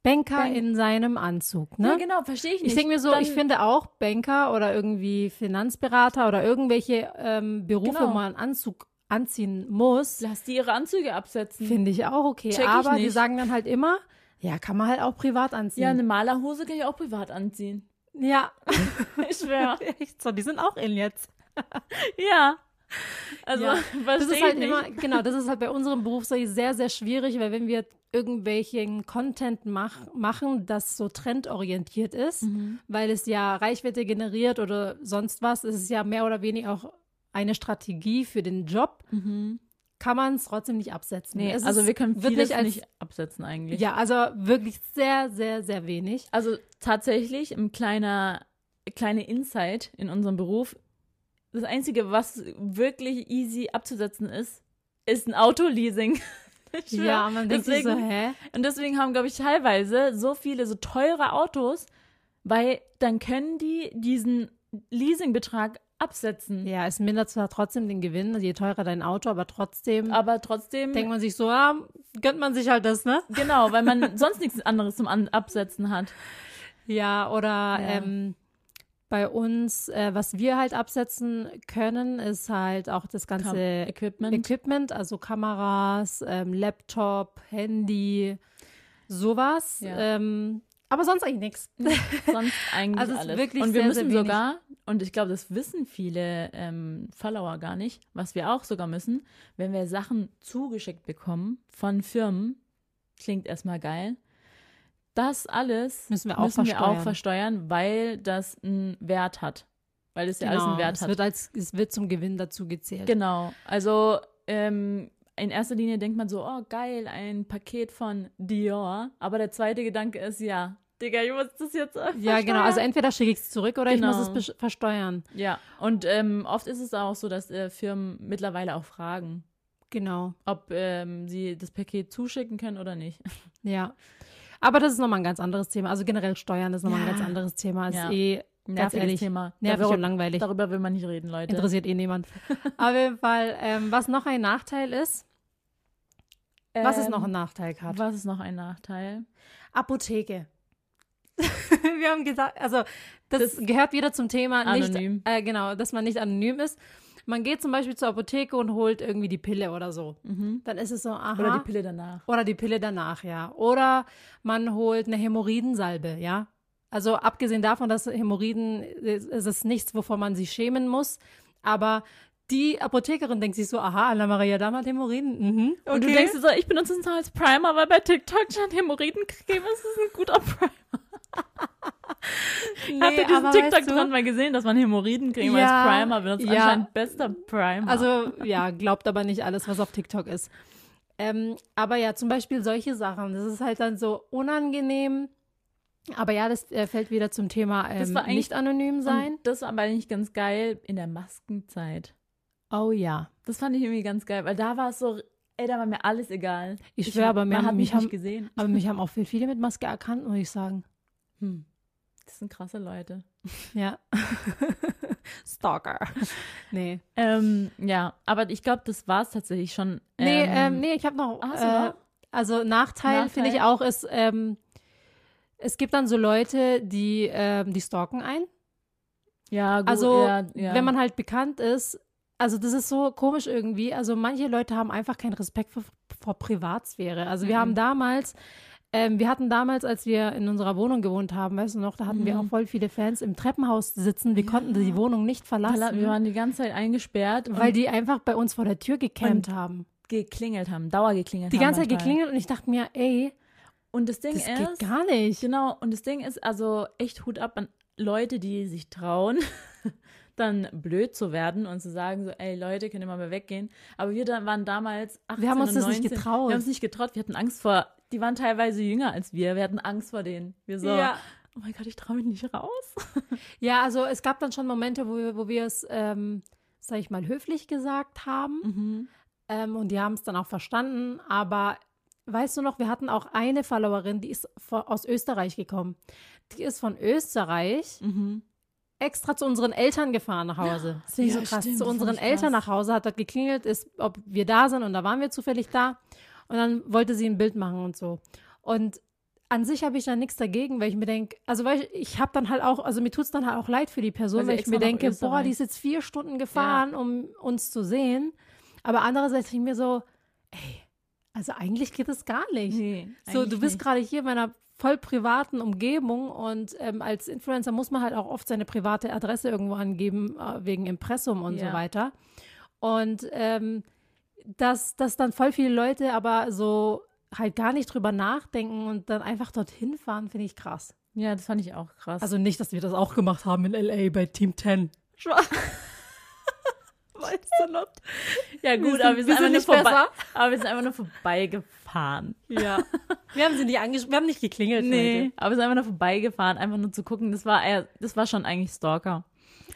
Banker Bank- in seinem Anzug, ne? Ja, genau, verstehe ich nicht. Ich denke mir so, Dann- ich finde auch Banker oder irgendwie Finanzberater oder irgendwelche ähm, Berufe, Genau. wo man einen Anzug anziehen muss, lass die ihre Anzüge absetzen. finde ich auch okay. Check Aber die sagen dann halt immer, ja, kann man halt auch privat anziehen. ja, eine Malerhose kann ich auch privat anziehen. ja. Ich schwöre. echt so, die sind auch in jetzt. ja. Also, Ja, Das ist halt ich nicht. immer, genau, das ist halt bei unserem Beruf so sehr, sehr schwierig, weil wenn wir irgendwelchen Content mach, machen, das so trendorientiert ist, Mhm. weil es ja Reichweite generiert oder sonst was, ist es ja mehr oder weniger auch eine Strategie für den Job, Mhm. kann man es trotzdem nicht absetzen. Nee, Es also ist wir können wirklich vieles als, nicht absetzen eigentlich. Ja, also wirklich sehr, sehr, sehr wenig. Also tatsächlich ein kleiner, kleine Insight in unserem Beruf. Das Einzige, was wirklich easy abzusetzen ist, ist ein Autoleasing. Ja, man denkt sich so, deswegen, hä? Und deswegen haben, glaube ich, teilweise so viele so teure Autos, weil dann können die diesen Leasingbetrag absetzen. Ja, es mindert zwar trotzdem den Gewinn, also je teurer dein Auto, aber trotzdem Aber trotzdem, denkt man sich so, ah, gönnt man sich halt das, ne? genau, weil man sonst nichts anderes zum Absetzen hat. Ja, oder Ja. Ähm, bei uns, äh, was wir halt absetzen können, ist halt auch das Kam- ganze Equipment. Equipment, also Kameras, ähm, Laptop, Handy, sowas. Ja. Ähm, aber sonst eigentlich nichts. sonst eigentlich Also alles. wirklich und wir sehr, müssen sehr sogar, und ich glaube, das wissen viele ähm, Follower gar nicht, was wir auch sogar müssen, wenn wir Sachen zugeschickt bekommen von Firmen, klingt erstmal geil, das alles Müssen wir auch müssen wir auch versteuern. versteuern, weil das einen Wert hat. Weil es ja alles einen Wert Genau, es hat. wird, als, es wird zum Gewinn dazu gezählt. Genau. Also ähm, in erster Linie denkt man so, oh geil, ein Paket von Dior. Aber der zweite Gedanke ist, ja, Digga, ich muss das jetzt äh, Ja, genau. Also entweder schicke ich es zurück oder ich Genau. muss es besch- versteuern. Ja, und ähm, oft ist es auch so, dass äh, Firmen mittlerweile auch fragen, Genau. ob ähm, sie das Paket zuschicken können oder nicht. Ja. Aber das ist nochmal ein ganz anderes Thema. Also generell Steuern ist nochmal ein Ja. ganz anderes Thema. Ist Ja. eh Nerviges ehrlich, Thema. nervig darüber, und langweilig. darüber will man nicht reden, Leute. Interessiert eh niemand. Auf jeden Fall, ähm, was noch ein Nachteil ist. Was ist Ähm, noch ein Nachteil, Kat? Was ist noch ein Nachteil? Apotheke. Wir haben gesagt, also das, gehört wieder zum Thema Anonym. nicht, äh, genau, dass man nicht anonym ist. Man geht zum Beispiel zur Apotheke und holt irgendwie die Pille oder so. Dann ist es so, aha. Mhm. Oder die Pille danach. Oder die Pille danach, ja. Oder man holt eine Hämorrhoidensalbe, ja. Also abgesehen davon, dass Hämorrhoiden, es es ist nichts, wovor man sich schämen muss. Aber die Apothekerin denkt sich so, aha, Anna-Maria Damm hat Hämorrhoiden. Mhm, okay. Und du denkst dir so, ich benutze es noch als Primer, weil bei TikTok schon Hämorrhoidencreme ist es ein guter Primer. Nee, Habt ihr diesen aber TikTok weißt du, dran mal gesehen, dass man Hämorrhoidencreme Ja, als Primer benutzt? ja. Anscheinend bester Primer. Also, ja, glaubt aber nicht alles, was auf TikTok ist. Ähm, aber ja, zum Beispiel solche Sachen. Das ist halt dann so unangenehm. Aber ja, das äh, fällt wieder zum Thema ähm, Das war eigentlich- nicht anonym sein. Das war aber eigentlich ganz geil in der Maskenzeit. Oh ja. Das fand ich irgendwie ganz geil, weil da war es so, ey, da war mir alles egal. Ich schwöre, aber mir man haben- hat mich haben- gesehen. Aber mich haben auch viel- viele mit Maske erkannt, muss ich sagen. Hm. Das sind krasse Leute. Ja. Stalker. Nee. Ähm, ja, aber ich glaube, das war es tatsächlich schon. Nee, ähm, nee, ich habe noch, du äh, noch? also Nachteil, Nachteil? finde ich auch, ist, ähm, es gibt dann so Leute, die, ähm, die stalken ein. Ja, gut, Also, ja, ja. wenn man halt bekannt ist, also das ist so komisch irgendwie. Also manche Leute haben einfach keinen Respekt vor, vor Privatsphäre. Also wir Mhm. haben damals, ähm, wir hatten damals, als wir in unserer Wohnung gewohnt haben, weißt du noch, da hatten wir Mhm. auch voll viele Fans im Treppenhaus sitzen. Wir konnten die Wohnung nicht verlassen, wir waren die ganze Zeit eingesperrt, weil die einfach bei uns vor der Tür Und haben. geklingelt haben, dauergeklingelt Die haben. ganze Zeit manchmal. geklingelt und ich dachte mir, ey, Und das Ding das ist, geht gar nicht. genau, und das Ding ist also echt Hut ab an Leute, die sich trauen, dann blöd zu werden und zu sagen so, ey Leute, könnt ihr mal, weggehen. Aber wir da waren damals 18 Wir haben uns das nicht 19. getraut. Wir haben uns nicht getraut, wir hatten Angst vor, die waren teilweise jünger als wir, wir hatten Angst vor denen. Wir so, Ja. oh mein Gott, ich traue mich nicht raus. Ja, also es gab dann schon Momente, wo wir, wo wir es, ähm, sag ich mal, höflich gesagt haben. Mhm. Ähm, und die haben es dann auch verstanden. Aber weißt du noch, wir hatten auch eine Followerin, die ist aus Österreich gekommen. Die ist von Österreich Mhm. extra zu unseren Eltern gefahren nach Hause. Das finde ich Ja, so krass. stimmt, zu das unseren Eltern krass. nach Hause, hat dort geklingelt, ist, ob wir da sind und da waren wir zufällig da. Und dann wollte sie ein Bild machen und so. Und an sich habe ich da nichts dagegen, weil ich mir denke, also weil ich, ich habe dann halt auch, also mir tut es dann halt auch leid für die Person, Weil weil ich mir denke, boah, die ist jetzt vier Stunden gefahren, um uns zu sehen. Aber andererseits denke ich mir so, ey, also eigentlich geht es gar nicht. Nee, So, du bist gerade hier in meiner voll privaten Umgebung und ähm, als Influencer muss man halt auch oft seine private Adresse irgendwo angeben, äh, wegen Impressum und Ja. so weiter. Und ähm, dass, dass dann voll viele Leute aber so halt gar nicht drüber nachdenken und dann einfach dorthin fahren, finde ich krass. Ja, das fand ich auch krass. Also nicht, dass wir das auch gemacht haben in L.A. bei Team 10. weißt du noch? Ja Wir gut, sind- aber wir sind, wir einfach sind nur nicht vorbei, besser. aber wir sind einfach nur vorbeigefahren. Ja. wir haben sie nicht angesch wir haben nicht geklingelt. Nee, Leute. aber wir sind einfach nur vorbeigefahren, einfach nur zu gucken. Das war eher, das war schon eigentlich Stalker.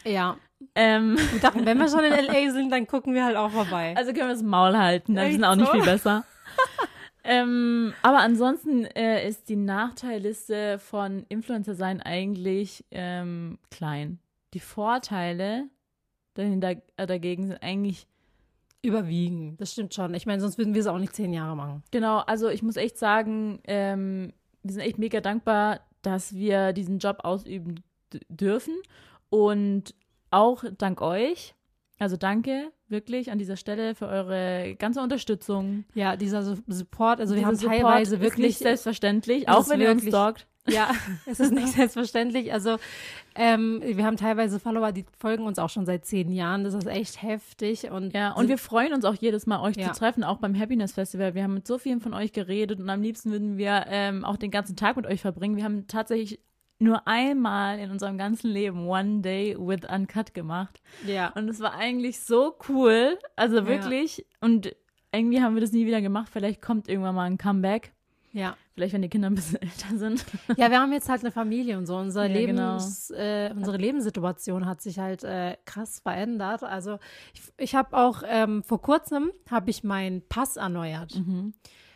Ja. Ähm, Wir dachten, wenn wir schon in L.A. sind, dann gucken wir halt auch vorbei. also können wir das Maul halten, dann Echt sind auch nicht so? viel besser. ähm, aber ansonsten äh, ist die Nachteilliste von Influencer sein eigentlich ähm, klein. Die Vorteile dahinter, äh, dagegen sind eigentlich Überwiegen. Das stimmt schon. Ich meine, sonst würden wir es auch nicht zehn Jahre machen. Genau, also ich muss echt sagen, ähm, wir sind echt mega dankbar, dass wir diesen Job ausüben dürfen und auch dank euch. Also danke wirklich an dieser Stelle für eure ganze Unterstützung. Ja, dieser Su- Support, also wir haben Support teilweise ist wirklich selbstverständlich, auch wenn ihr uns stalkt. Ja, es ist nicht selbstverständlich. Also ähm, wir haben teilweise Follower, die folgen uns auch schon seit zehn Jahren. Das ist echt heftig. Und Ja, und wir freuen uns auch jedes Mal, euch Ja. zu treffen, auch beim Happiness Festival. Wir haben mit so vielen von euch geredet und am liebsten würden wir ähm, auch den ganzen Tag mit euch verbringen. Wir haben tatsächlich nur einmal in unserem ganzen Leben One Day with Uncut gemacht. ja. Und es war eigentlich so cool. Also wirklich. Und irgendwie haben wir das nie wieder gemacht. Vielleicht kommt irgendwann mal ein Comeback. ja. Vielleicht, wenn die Kinder ein bisschen älter sind. Ja, wir haben jetzt halt eine Familie und so. Unser Ja, genau. Lebens, äh, unsere Lebenssituation hat sich halt äh, krass verändert. Also ich, ich habe auch ähm, vor kurzem habe ich meinen Pass erneuert. Mhm.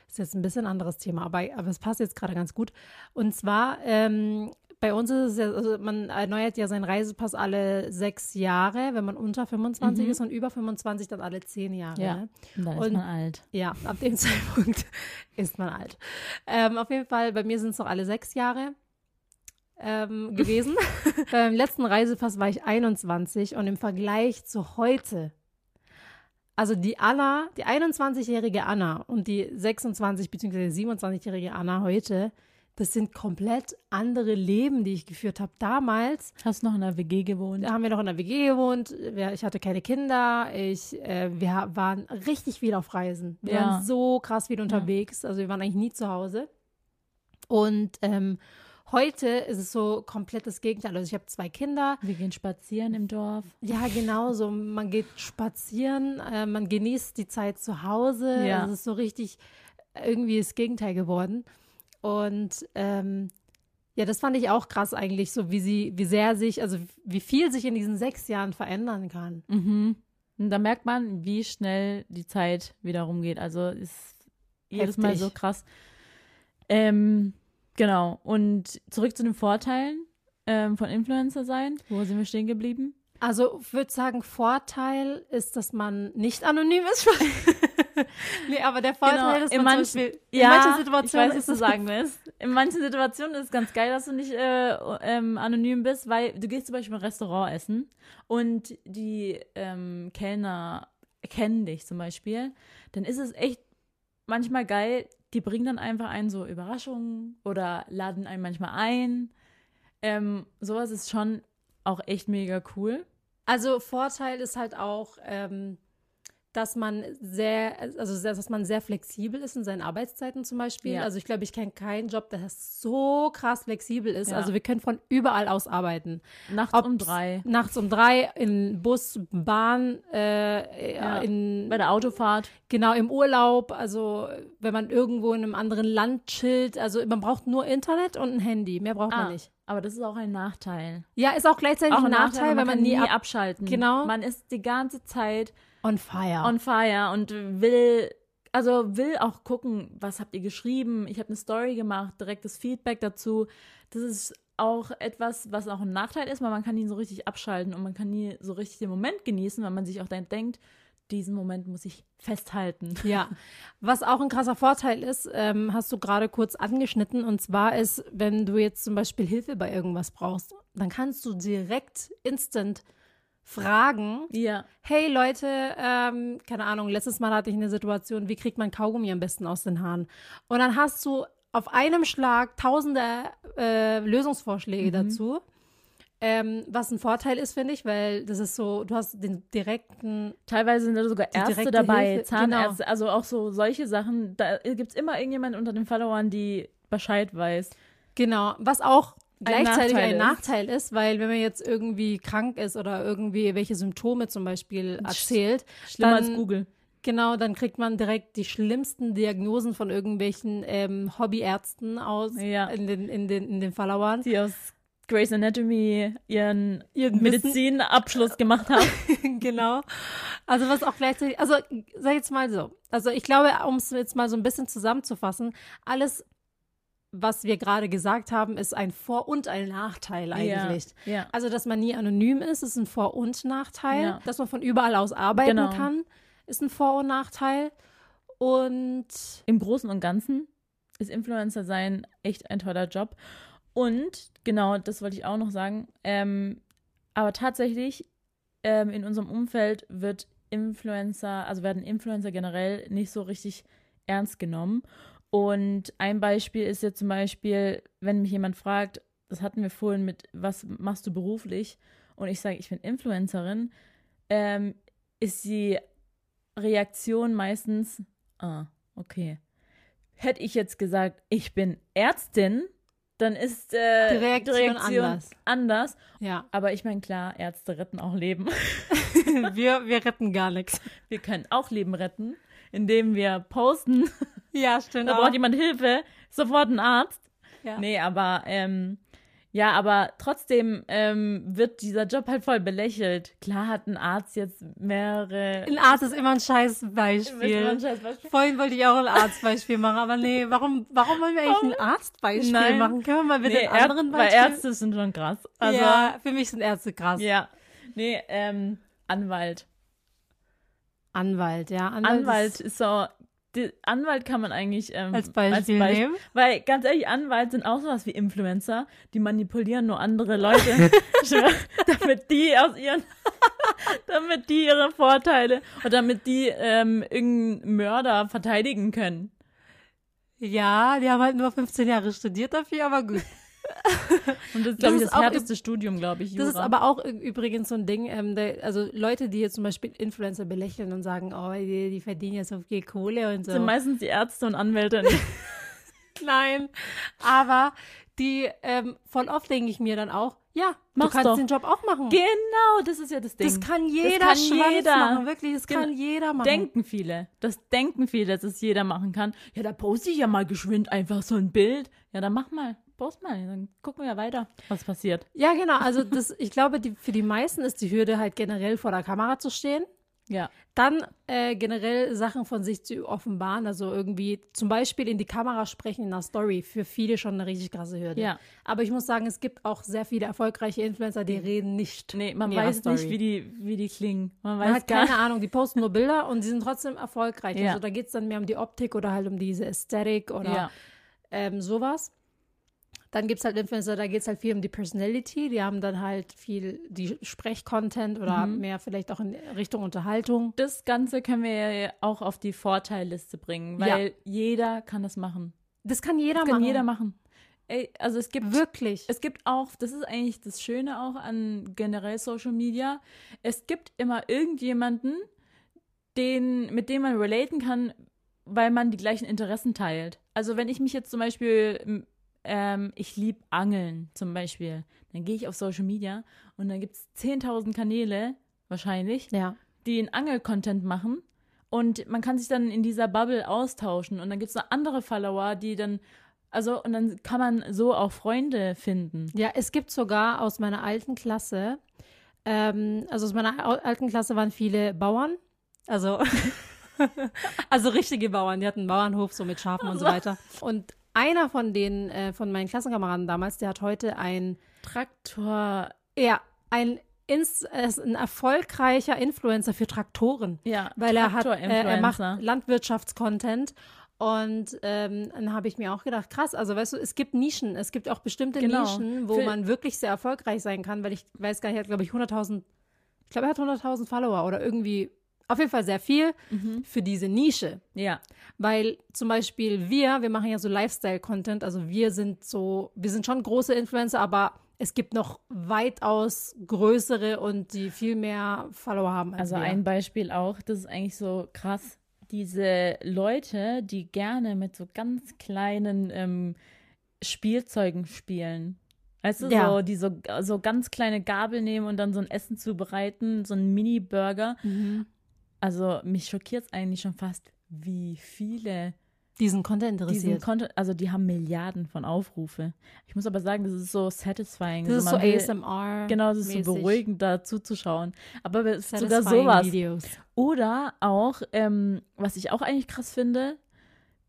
Ist jetzt ein bisschen anderes Thema, aber, aber es passt jetzt gerade ganz gut. Und zwar ähm, bei uns ist es ja, also man erneuert ja seinen Reisepass alle sechs Jahre, wenn man unter 25 ist und über 25 dann alle zehn Jahre. Mhm. Ja. Ne? Dann ist Und- man alt. Ja, ab dem Zeitpunkt ist man alt. Ähm, auf jeden Fall, bei mir sind es noch alle sechs Jahre ähm, gewesen. Beim letzten Reisepass war ich 21 und im Vergleich zu heute, also die Anna, die 21-jährige Anna und die 26 bzw. 27-jährige Anna heute, das sind komplett andere Leben, die ich geführt habe. Damals Hast du noch in der WG gewohnt? da haben wir noch in der WG gewohnt. Ich hatte keine Kinder. Ich, äh, wir waren richtig viel auf Reisen. Wir Ja. waren so krass viel unterwegs. Also wir waren eigentlich nie zu Hause. Und ähm, heute ist es so komplett das Gegenteil. Also ich habe zwei Kinder. Wir gehen spazieren im Dorf. Ja, genau so. Man geht spazieren, äh, man genießt die Zeit zu Hause. Ja. Also es ist so richtig irgendwie das Gegenteil geworden. Und ähm, ja, das fand ich auch krass eigentlich, so wie sie, wie sehr sich, also wie viel sich in diesen sechs Jahren verändern kann. Mhm. Und da merkt man, wie schnell die Zeit wieder rumgeht. Also ist jedes Mal so krass. Ähm, genau. Und zurück zu den Vorteilen ähm, von Influencer sein. Wo sind wir stehen geblieben? Also ich würde sagen, Vorteil ist, dass man nicht anonym ist. nee, aber der Vorteil ist, Genau, in man manchen- zum Beispiel, Ja, in manchen ich Situationen weiß, was ist du es sagen willst. In manchen Situationen ist es ganz geil, dass du nicht äh, ähm, anonym bist, weil du gehst zum Beispiel im Restaurant essen und die ähm, Kellner kennen dich zum Beispiel. Dann ist es echt manchmal geil, die bringen dann einfach einen so Überraschungen oder laden einen manchmal ein. Ähm, sowas ist schon auch echt mega cool. Also Vorteil ist halt auch, ähm, dass man sehr, also sehr, dass man sehr flexibel ist in seinen Arbeitszeiten zum Beispiel. Ja. Also ich glaube, ich kenne keinen Job, der so krass flexibel ist. Ja. Also wir können von überall aus arbeiten. Nachts Ob's um drei. Nachts um drei, in Bus, Bahn, äh, Ja. in, Bei der Autofahrt. genau im Urlaub. Also wenn man irgendwo in einem anderen Land chillt. Also man braucht nur Internet und ein Handy. Mehr braucht Ah, man nicht. Aber das ist auch ein Nachteil. Ja, ist auch gleichzeitig auch ein Nachteil, weil man kann nie ab abschalten. Genau. Man ist die ganze Zeit on fire. on fire und will, also will auch gucken, was habt ihr geschrieben. Ich habe eine Story gemacht, direktes Feedback dazu. Das ist auch etwas, was auch ein Nachteil ist, weil man kann nie so richtig abschalten und man kann nie so richtig den Moment genießen, weil man sich auch dann denkt, diesen Moment muss ich festhalten. Ja, was auch ein krasser Vorteil ist, ähm, hast du gerade kurz angeschnitten, und zwar ist, wenn du jetzt zum Beispiel Hilfe bei irgendwas brauchst, dann kannst du direkt instant fragen, Ja, hey Leute, ähm, keine Ahnung, letztes Mal hatte ich eine Situation, wie kriegt man Kaugummi am besten aus den Haaren? Und dann hast du auf einem Schlag tausende äh, Lösungsvorschläge dazu. Ähm, was ein Vorteil ist, finde ich, weil das ist so, du hast den direkten teilweise sind da sogar Ärzte dabei, Hilfe, Zahnärzte, also auch so solche Sachen. Da gibt es immer irgendjemand unter den Followern, die Bescheid weiß. Genau, was auch gleichzeitig Nachteil ein. Nachteil ist, weil wenn man jetzt irgendwie krank ist oder irgendwie welche Symptome zum Beispiel erzählt, Schlimmer dann, als Google. Genau, dann kriegt man direkt die schlimmsten Diagnosen von irgendwelchen ähm, Hobbyärzten aus Ja. in, den, in, den, in den Followern. die aus Grey's Anatomy ihren Ihren Medizinabschluss gemacht haben. genau. Also was auch gleichzeitig, also sag jetzt mal so, also ich glaube, um es jetzt mal so ein bisschen zusammenzufassen, alles, was wir gerade gesagt haben, ist ein Vor- und ein Nachteil eigentlich. Ja, ja. Also, dass man nie anonym ist, ist ein Vor- und Nachteil. Ja. Dass man von überall aus arbeiten Genau. kann, ist ein Vor- und Nachteil. Und Im Großen und Ganzen ist Influencer sein echt ein toller Job. Und genau, das wollte ich auch noch sagen. Ähm, aber tatsächlich ähm, in unserem Umfeld wird Influencer, also werden Influencer generell nicht so richtig ernst genommen. Und ein Beispiel ist jetzt zum Beispiel, wenn mich jemand fragt, das hatten wir vorhin mit, was machst du beruflich? Und ich sage, ich bin Influencerin, ähm, ist die Reaktion meistens, ah, okay. Hätte ich jetzt gesagt, ich bin Ärztin, dann ist äh, Die Reaktion anders. anders. Ja, Aber ich meine, klar, Ärzte retten auch Leben. wir, wir retten gar nichts. Wir können auch Leben retten, indem wir posten, Ja, stimmt. da braucht jemand Hilfe, sofort ein Arzt. ja. Nee, aber ähm, ja, aber trotzdem ähm, wird dieser Job halt voll belächelt. Klar hat ein Arzt jetzt mehrere. Ein Arzt ist immer ein scheiß Ist Beispiel. immer ein scheiß Beispiel. Vorhin wollte ich auch ein Arztbeispiel machen, aber nee, warum, warum wollen wir eigentlich ein Arztbeispiel Nein. machen? Können wir mal bitte Nee, einen anderen Ärz- weil Beispiel? Ärzte sind schon krass. Also, ja. ja, für mich sind Ärzte krass. Nee, ähm, Anwalt. Anwalt, ja. Anwalt, Anwalt ist ist so. Anwalt kann man eigentlich ähm, als Beispiel nehmen. Weil ganz ehrlich, Anwalt sind auch sowas wie Influencer. Die manipulieren nur andere Leute, damit die aus ihren, damit die ihre Vorteile und damit die ähm, irgendeinen Mörder verteidigen können. Ja, die haben halt nur 15 Jahre studiert dafür, aber gut. Und das ist, Das glaube ich, ist das auch härteste Studium, glaube ich. Jura. Das ist aber auch übrigens so ein Ding, ähm, der, also Leute, die jetzt zum Beispiel Influencer belächeln und sagen, oh, die, die verdienen ja so viel Kohle und so. Das sind meistens die Ärzte und Anwälte. klein. Aber die, ähm, voll oft denke ich mir dann auch, ja, Mach's du kannst doch. den Job auch machen. genau, das ist ja das Ding. das kann jeder kann Schwanz jeder. machen, wirklich, das Genau. kann jeder machen. denken viele. Das denken viele, dass es jeder machen kann. Ja, da poste ich ja mal geschwind einfach so ein Bild. Ja, dann mach mal. Post mal. Dann gucken wir ja weiter, was passiert. Ja, genau, also das, ich glaube, die, für die meisten ist die Hürde halt generell vor der Kamera zu stehen. Ja. Dann äh, generell Sachen von sich zu offenbaren, also irgendwie zum Beispiel in die Kamera sprechen in einer Story, für viele schon eine richtig krasse Hürde. Ja. Aber ich muss sagen, es gibt auch sehr viele erfolgreiche Influencer, die reden nicht. Nee, man weiß Story. nicht, wie die, wie die klingen. Man weiß Man hat keine Ahnung, die posten nur Bilder und die sind trotzdem erfolgreich. Ja. Also da geht es dann mehr um die Optik oder halt um diese Ästhetik oder Ja. ähm, sowas. Dann gibt es halt Influencer, da geht es halt viel um die Personality. Die haben dann halt viel die Sprechcontent oder Mhm. mehr vielleicht auch in Richtung Unterhaltung. Das Ganze können wir ja auch auf die Vorteilliste bringen, weil jeder kann das machen. Das kann jeder Das kann machen. jeder machen. Ey, also es gibt Wirklich. Es gibt auch, das ist eigentlich das Schöne auch an generell Social Media, es gibt immer irgendjemanden, den, mit dem man relaten kann, weil man die gleichen Interessen teilt. Also wenn ich mich jetzt zum Beispiel, ähm, ich liebe Angeln zum Beispiel, dann gehe ich auf Social Media und dann gibt es 10.000 Kanäle wahrscheinlich, ja. die einen Angel-Content machen und man kann sich dann in dieser Bubble austauschen und dann gibt es noch andere Follower, die dann, also und dann kann man so auch Freunde finden. Ja, es gibt sogar aus meiner alten Klasse, ähm, also aus meiner alten Klasse waren viele Bauern, also, also richtige Bauern, die hatten einen Bauernhof so mit Schafen und so weiter. Und einer von denen, äh, von meinen Klassenkameraden damals, der hat heute ein, Traktor, ja, ein, Ins, äh, ist ein erfolgreicher Influencer für Traktoren. ja, weil er hat, äh, er macht. Landwirtschaftscontent und ähm, dann habe ich mir auch gedacht, krass, also weißt du, es gibt Nischen, es gibt auch bestimmte Genau. Nischen, wo Für- man wirklich sehr erfolgreich sein kann, weil ich weiß gar nicht, er hat glaube ich 100.000, ich glaube er hat 100.000 Follower oder irgendwie, auf jeden Fall sehr viel Mhm. für diese Nische. Ja, Weil zum Beispiel wir, wir machen ja so Lifestyle-Content, also wir sind so, wir sind schon große Influencer, aber es gibt noch weitaus größere und die viel mehr Follower haben als also wir. ein Beispiel auch, das ist eigentlich so krass. Diese Leute, die gerne mit so ganz kleinen ähm, Spielzeugen spielen. Weißt du, Ja. so, die so, so ganz kleine Gabel nehmen und dann so ein Essen zubereiten, so ein Mini-Burger. Mhm. Also mich schockiert es eigentlich schon fast, wie viele diesen Content diesen interessiert. Content, also die haben Milliarden von Aufrufe. Ich muss aber sagen, das ist so satisfying. Das ist so ASMR. Genau, das ist so beruhigend, da zuzuschauen. Aber es ist sogar sowas. Videos. Oder auch, ähm, was ich auch eigentlich krass finde,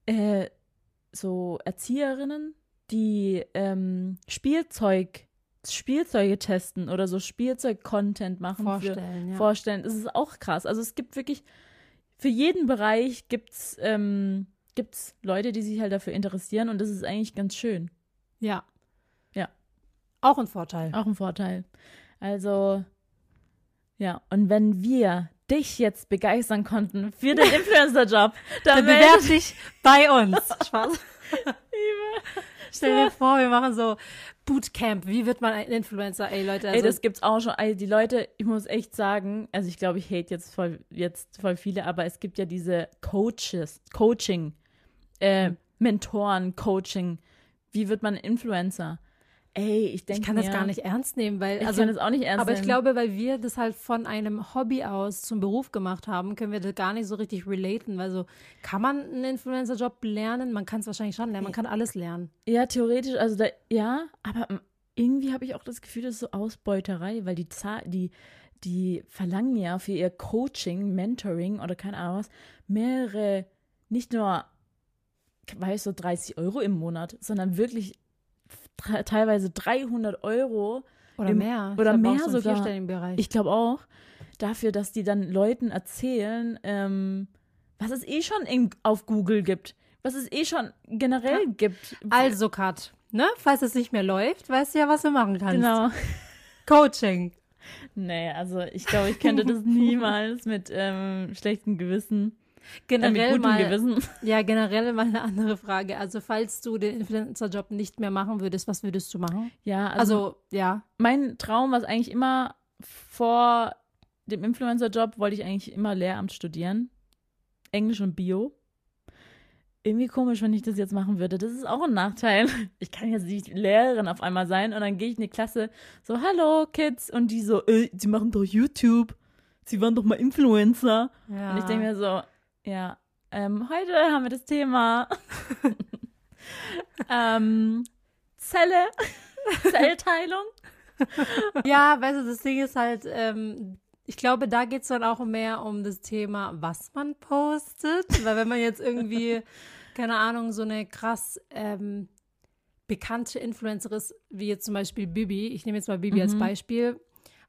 äh, so Erzieherinnen, die ähm, Spielzeug, Spielzeuge testen oder so Spielzeug-Content machen. Vorstellen, für, ja. Vorstellen. Das ist auch krass. Also es gibt wirklich, für jeden Bereich gibt's ähm, gibt's Leute, die sich halt dafür interessieren und das ist eigentlich ganz schön. Ja. Ja. Auch ein Vorteil. Auch ein Vorteil. Also, ja, und wenn wir dich jetzt begeistern konnten für den Influencer-Job, Dann dann bewerb dich bei uns. Spaß. Stell dir vor, wir machen so Bootcamp. Wie wird man ein Influencer? Ey, Leute, also Ey, das gibt's auch schon. Ey, die Leute, ich muss echt sagen, also ich glaube, ich hate jetzt voll, jetzt voll viele, aber es gibt ja diese Coaches, Coaching, äh, Hm. Mentoren, Coaching. Wie wird man Influencer? Ey, ich denke ich kann das gar nicht ernst nehmen, weil Ich also kann das auch nicht ernst Aber ich nehmen. glaube, weil wir das halt von einem Hobby aus zum Beruf gemacht haben, können wir das gar nicht so richtig relaten. Weil so, kann man einen Influencer-Job lernen? Man kann es wahrscheinlich schon lernen. Man kann alles lernen. Ja, theoretisch, also da, ja, aber irgendwie habe ich auch das Gefühl, das ist so Ausbeuterei, weil die Zahl, die, die verlangen ja für ihr Coaching, Mentoring oder keine Ahnung was, mehrere, nicht nur, weißt du, 30 Euro im Monat, sondern wirklich teilweise 300 Euro. Oder Im- mehr. oder Ich mehr so sogar. Ich glaube auch, dafür, dass die dann Leuten erzählen, ähm, was es eh schon in, auf Google gibt, was es eh schon generell gibt. also, Kat, ne? Falls es nicht mehr läuft, weißt du ja, was du machen kannst. Genau. Coaching. Nee, also ich glaube, ich könnte das niemals mit ähm, schlechtem Gewissen, Generell mal, Gewissen. ja, generell mal eine andere Frage. Also, falls du den Influencer-Job nicht mehr machen würdest, was würdest du machen? Ja, also, Also, ja. mein Traum war es eigentlich immer vor dem Influencer-Job, wollte ich eigentlich immer Lehramt studieren. Englisch und Bio. Irgendwie komisch, wenn ich das jetzt machen würde. Das ist auch ein Nachteil. Ich kann jetzt nicht Lehrerin auf einmal sein und dann gehe ich in die Klasse so, hallo Kids. Und die so, äh, sie machen doch YouTube. Sie waren doch mal Influencer. ja. Und ich denke mir so, ja, ähm, heute haben wir das Thema ähm, Zelle, Zellteilung. Ja, weißt du, das Ding ist halt, ähm, ich glaube, da geht es dann auch mehr um das Thema, was man postet. Weil wenn man jetzt irgendwie, keine Ahnung, so eine krass ähm, bekannte Influencer ist, wie jetzt zum Beispiel Bibi, ich nehme jetzt mal Bibi als Mhm. Beispiel,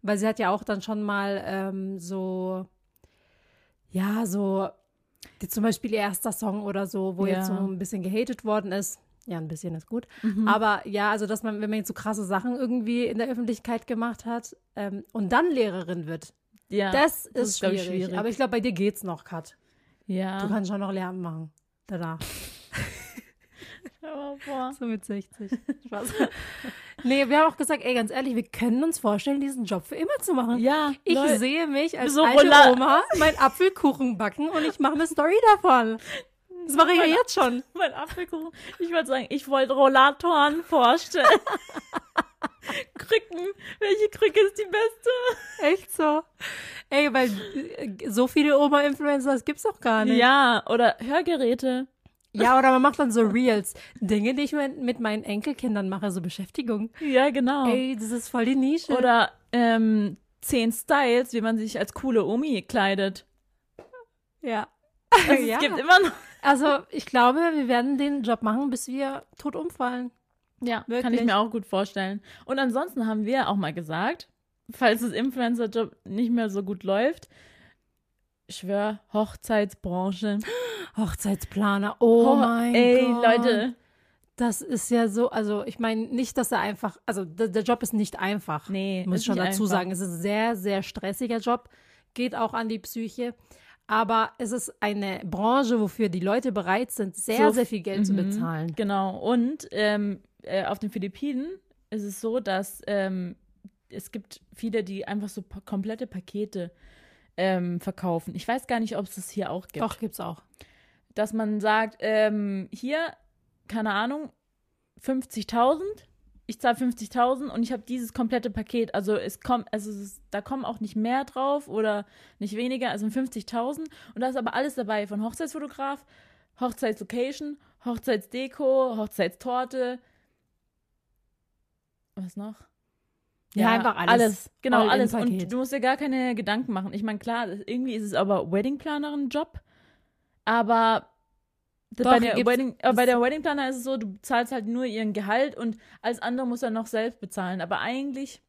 weil sie hat ja auch dann schon mal ähm, so, ja, so, die, zum Beispiel ihr erster Song oder so, wo Ja. jetzt so ein bisschen gehatet worden ist. Ja, ein bisschen ist gut. Mhm. Aber ja, also dass man, wenn man jetzt so krasse Sachen irgendwie in der Öffentlichkeit gemacht hat ähm, und dann Lehrerin wird, Ja, das, das ist, ist, schwierig. schwierig. Aber ich glaube, bei dir geht's noch, Kat. Du ja. kannst schon noch Lernen machen. Danach. Boah. So mit 60. Spaß. nee, wir haben auch gesagt, ey, ganz ehrlich, wir können uns vorstellen, diesen Job für immer zu machen. Ja, Ich Leute, sehe mich als So alte Oma meinen Apfelkuchen backen und ich mache eine Story davon. Das mache ich ja jetzt schon. mein Apfelkuchen. Ich wollte sagen, ich wollte Rollatoren vorstellen. Krücken. Welche Krücke ist die beste? Echt so. Ey, weil äh, so viele Oma-Influencer, das gibt's doch gar nicht. Ja, oder Hörgeräte. Ja, oder man macht dann so Reels. Dinge, die ich mit meinen Enkelkindern mache, so Beschäftigung. Ja, genau. Ey, das ist voll die Nische. Oder ähm, zehn Styles, wie man sich als coole Omi kleidet. ja. Also, ja. Es gibt immer noch. Also, ich glaube, wir werden den Job machen, bis wir tot umfallen. Ja, kann Wirklich. ich mir auch gut vorstellen. Und ansonsten haben wir auch mal gesagt, falls das Influencer-Job nicht mehr so gut läuft, ich schwör, Hochzeitsbranche. Hochzeitsplaner. Oh Ho- mein Ey, Gott. Leute. Das ist ja so, also ich meine nicht, dass er einfach, also der, der Job ist nicht einfach. Nee, muss ich schon dazu einfach. sagen. Es ist ein sehr, sehr stressiger Job, geht auch an die Psyche. Aber es ist eine Branche, wofür die Leute bereit sind, sehr, So- sehr viel Geld zu Mhm, bezahlen. Genau. Und ähm, äh, auf den Philippinen ist es so, dass ähm, es gibt viele, die einfach so komplette Pakete ähm, verkaufen. Ich weiß gar nicht, ob es das hier auch gibt. Doch, gibt's auch. Dass man sagt, ähm, hier, keine Ahnung, 50.000, ich zahle 50.000 und ich habe dieses komplette Paket. Also es kommt, also es ist, da kommen auch nicht mehr drauf oder nicht weniger, also 50.000. Und da ist aber alles dabei, von Hochzeitsfotograf, Hochzeitslocation, Hochzeitsdeko, Hochzeitstorte. Was noch? Ja, einfach alles. Genau, All-in alles. Und du musst dir gar keine Gedanken machen. Ich meine, klar, das- irgendwie ist es aber Weddingplanerin-Job, aber das Doch, bei, der Wedding, aber bei der Weddingplaner ist es so, du zahlst halt nur ihren Gehalt und alles andere muss er noch selbst bezahlen. Aber eigentlich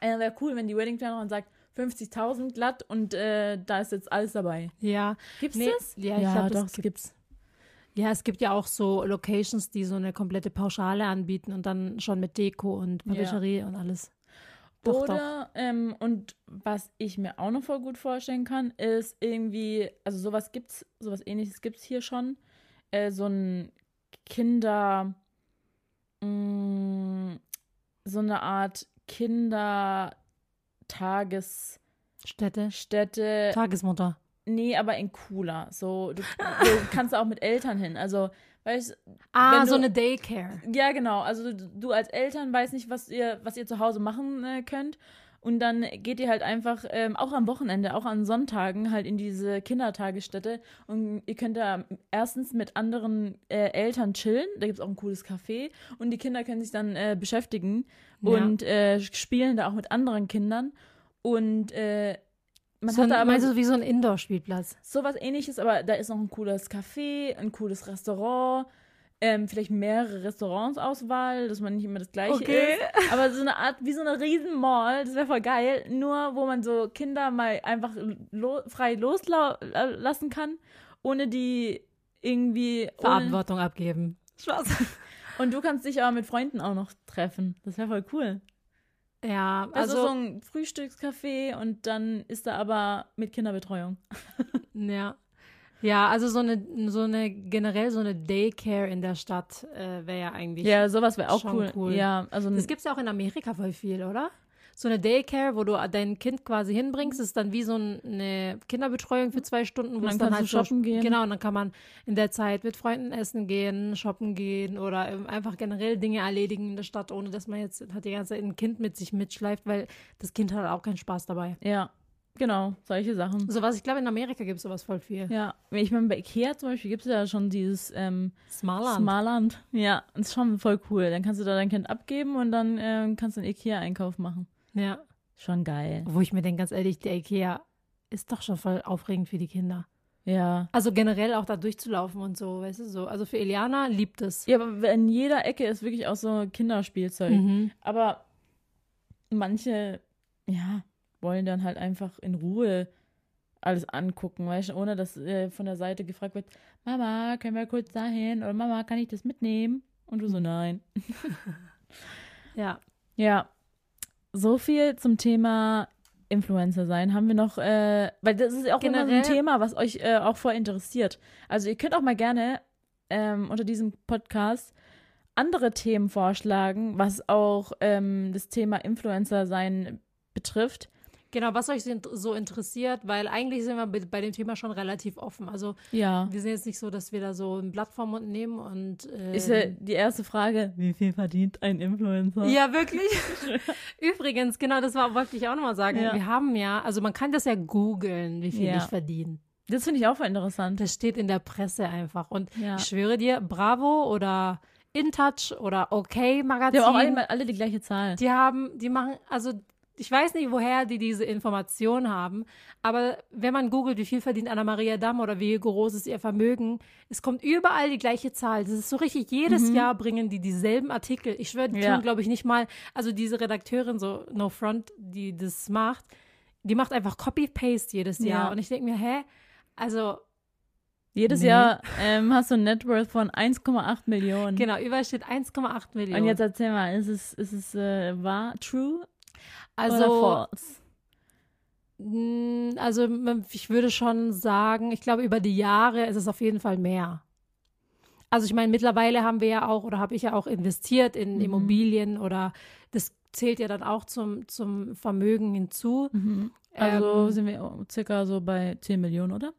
äh, wäre cool, wenn die Weddingplanerin sagt, 50.000 glatt und äh, da ist jetzt alles dabei. Ja. Gibt's Nee, das? ja, ich glaub, das doch, es gibt's. Ja, es gibt ja auch so Locations, die so eine komplette Pauschale anbieten und dann schon mit Deko und Ja. Patisserie und alles. Doch, doch. Oder, ähm, und was ich mir auch noch voll gut vorstellen kann, ist irgendwie, also sowas gibt's, sowas ähnliches gibt's hier schon, äh, so ein Kinder, mh, so eine Art Kindertagesstätte. Städte, Tagesmutter. Nee, aber in cooler. So, du, du kannst auch mit Eltern hin. Also, weißt Ah, wenn so du- eine Daycare. Ja, genau. Also du, du als Eltern weißt nicht, was ihr, was ihr zu Hause machen äh, könnt. Und dann geht ihr halt einfach, ähm, auch am Wochenende, auch an Sonntagen, halt in diese Kindertagesstätte. Und ihr könnt da erstens mit anderen äh, Eltern chillen. Da gibt es auch ein cooles Café. Und die Kinder können sich dann äh, beschäftigen Ja. und äh, spielen da auch mit anderen Kindern. Und äh, man so hat ein, da aber du, wie so ein Indoor-Spielplatz? sowas ähnliches, aber da ist noch ein cooles Café, ein cooles Restaurant, ähm, vielleicht mehrere Restaurantsauswahl, dass man nicht immer das gleiche Okay. ist. Aber so eine Art, wie so eine riesen Mall, das wäre voll geil. Nur, wo man so Kinder mal einfach lo frei loslassen kann, ohne die irgendwie Verantwortung abgeben. Spaß. Und du kannst dich aber mit Freunden auch noch treffen. Das wäre voll cool. Ja, Also, also, so ein Frühstückscafé und dann ist da aber mit Kinderbetreuung. ja. Ja, also so eine, so eine, generell so eine Daycare in der Stadt äh, wäre ja eigentlich. Ja, sowas wäre auch cool. cool. Ja, also Das gibt es ja auch in Amerika voll viel, oder? So eine Daycare, wo du dein Kind quasi hinbringst, ist dann wie so ein- eine Kinderbetreuung für zwei Stunden, wo dann es dann halt shoppen so, gehen. Genau, und dann kann man in der Zeit mit Freunden essen gehen, shoppen gehen oder ähm, einfach generell Dinge erledigen in der Stadt, ohne dass man jetzt halt die ganze Zeit ein Kind mit sich mitschleift, weil das Kind hat auch keinen Spaß dabei. Ja, genau, solche Sachen. So was, ich glaube, in Amerika gibt es sowas voll viel. Ja, ich meine, bei Ikea zum Beispiel gibt es ja schon dieses ähm, Smarland. Smarland. Ja, das ist schon voll cool. Dann kannst du da dein Kind abgeben und dann ähm, kannst du einen Ikea-Einkauf machen. Ja. Schon geil. Wo ich mir denke, ganz ehrlich, der Ikea ist doch schon voll aufregend für die Kinder. Ja. Also generell auch da durchzulaufen und so, weißt du, so. Also für Eliana liebt es. Ja, aber in jeder Ecke ist wirklich auch so Kinderspielzeug. Mhm. Aber manche, ja, wollen dann halt einfach in Ruhe alles angucken, weißt du, ohne dass äh, von der Seite gefragt wird, Mama, können wir kurz dahin? Oder Mama, kann ich das mitnehmen? Und du so, nein. Ja. Ja, so viel zum Thema Influencer sein. Haben wir noch, äh, weil das ist ja auch immer so ein Generell- Thema, was euch äh, auch voll interessiert. Also ihr könnt auch mal gerne ähm, unter diesem Podcast andere Themen vorschlagen, was auch ähm, das Thema Influencer sein betrifft. Genau, was euch so interessiert, weil eigentlich sind wir bei- dem Thema schon relativ offen. Also Ja. wir sind jetzt nicht so, dass wir da so ein Blatt vom Mund nehmen und äh, Ist ja die erste Frage, wie viel verdient ein Influencer? Ja, wirklich. Übrigens, genau, das war, wollte ich auch nochmal sagen. Ja. Wir haben ja, also man kann das ja googeln, wie viel Ja. ich verdiene. Das finde ich auch interessant. Das steht in der Presse einfach. Und Ja. ich schwöre dir, Bravo oder InTouch oder OK Die Magazin, haben auch alle, alle die gleiche Zahl. die haben, die machen, also ich weiß nicht, woher die diese Information haben, aber wenn man googelt, wie viel verdient Anna-Maria Damm oder wie groß ist ihr Vermögen, es kommt überall die gleiche Zahl. Das ist so richtig, jedes Jahr bringen die dieselben Artikel. Ich schwöre, die Mhm. Ja. tun, glaube ich, nicht mal, also diese Redakteurin, so No Front, die das macht, die macht einfach Copy-Paste jedes Ja. Jahr. Und ich denke mir, hä? Also, Jedes Nee. Jahr ähm, hast du ein Net Worth von 1,8 Millionen. genau, überall steht 1,8 Millionen. Und jetzt erzähl mal, ist es, ist es äh, wahr, true also, Also ich würde schon sagen, ich glaube, über die Jahre ist es auf jeden Fall mehr. Also ich meine, mittlerweile haben wir ja auch oder habe ich ja auch investiert in Mhm. Immobilien oder das zählt ja dann auch zum, zum Vermögen hinzu. Also Ähm, sind wir circa so bei 10 Millionen, oder?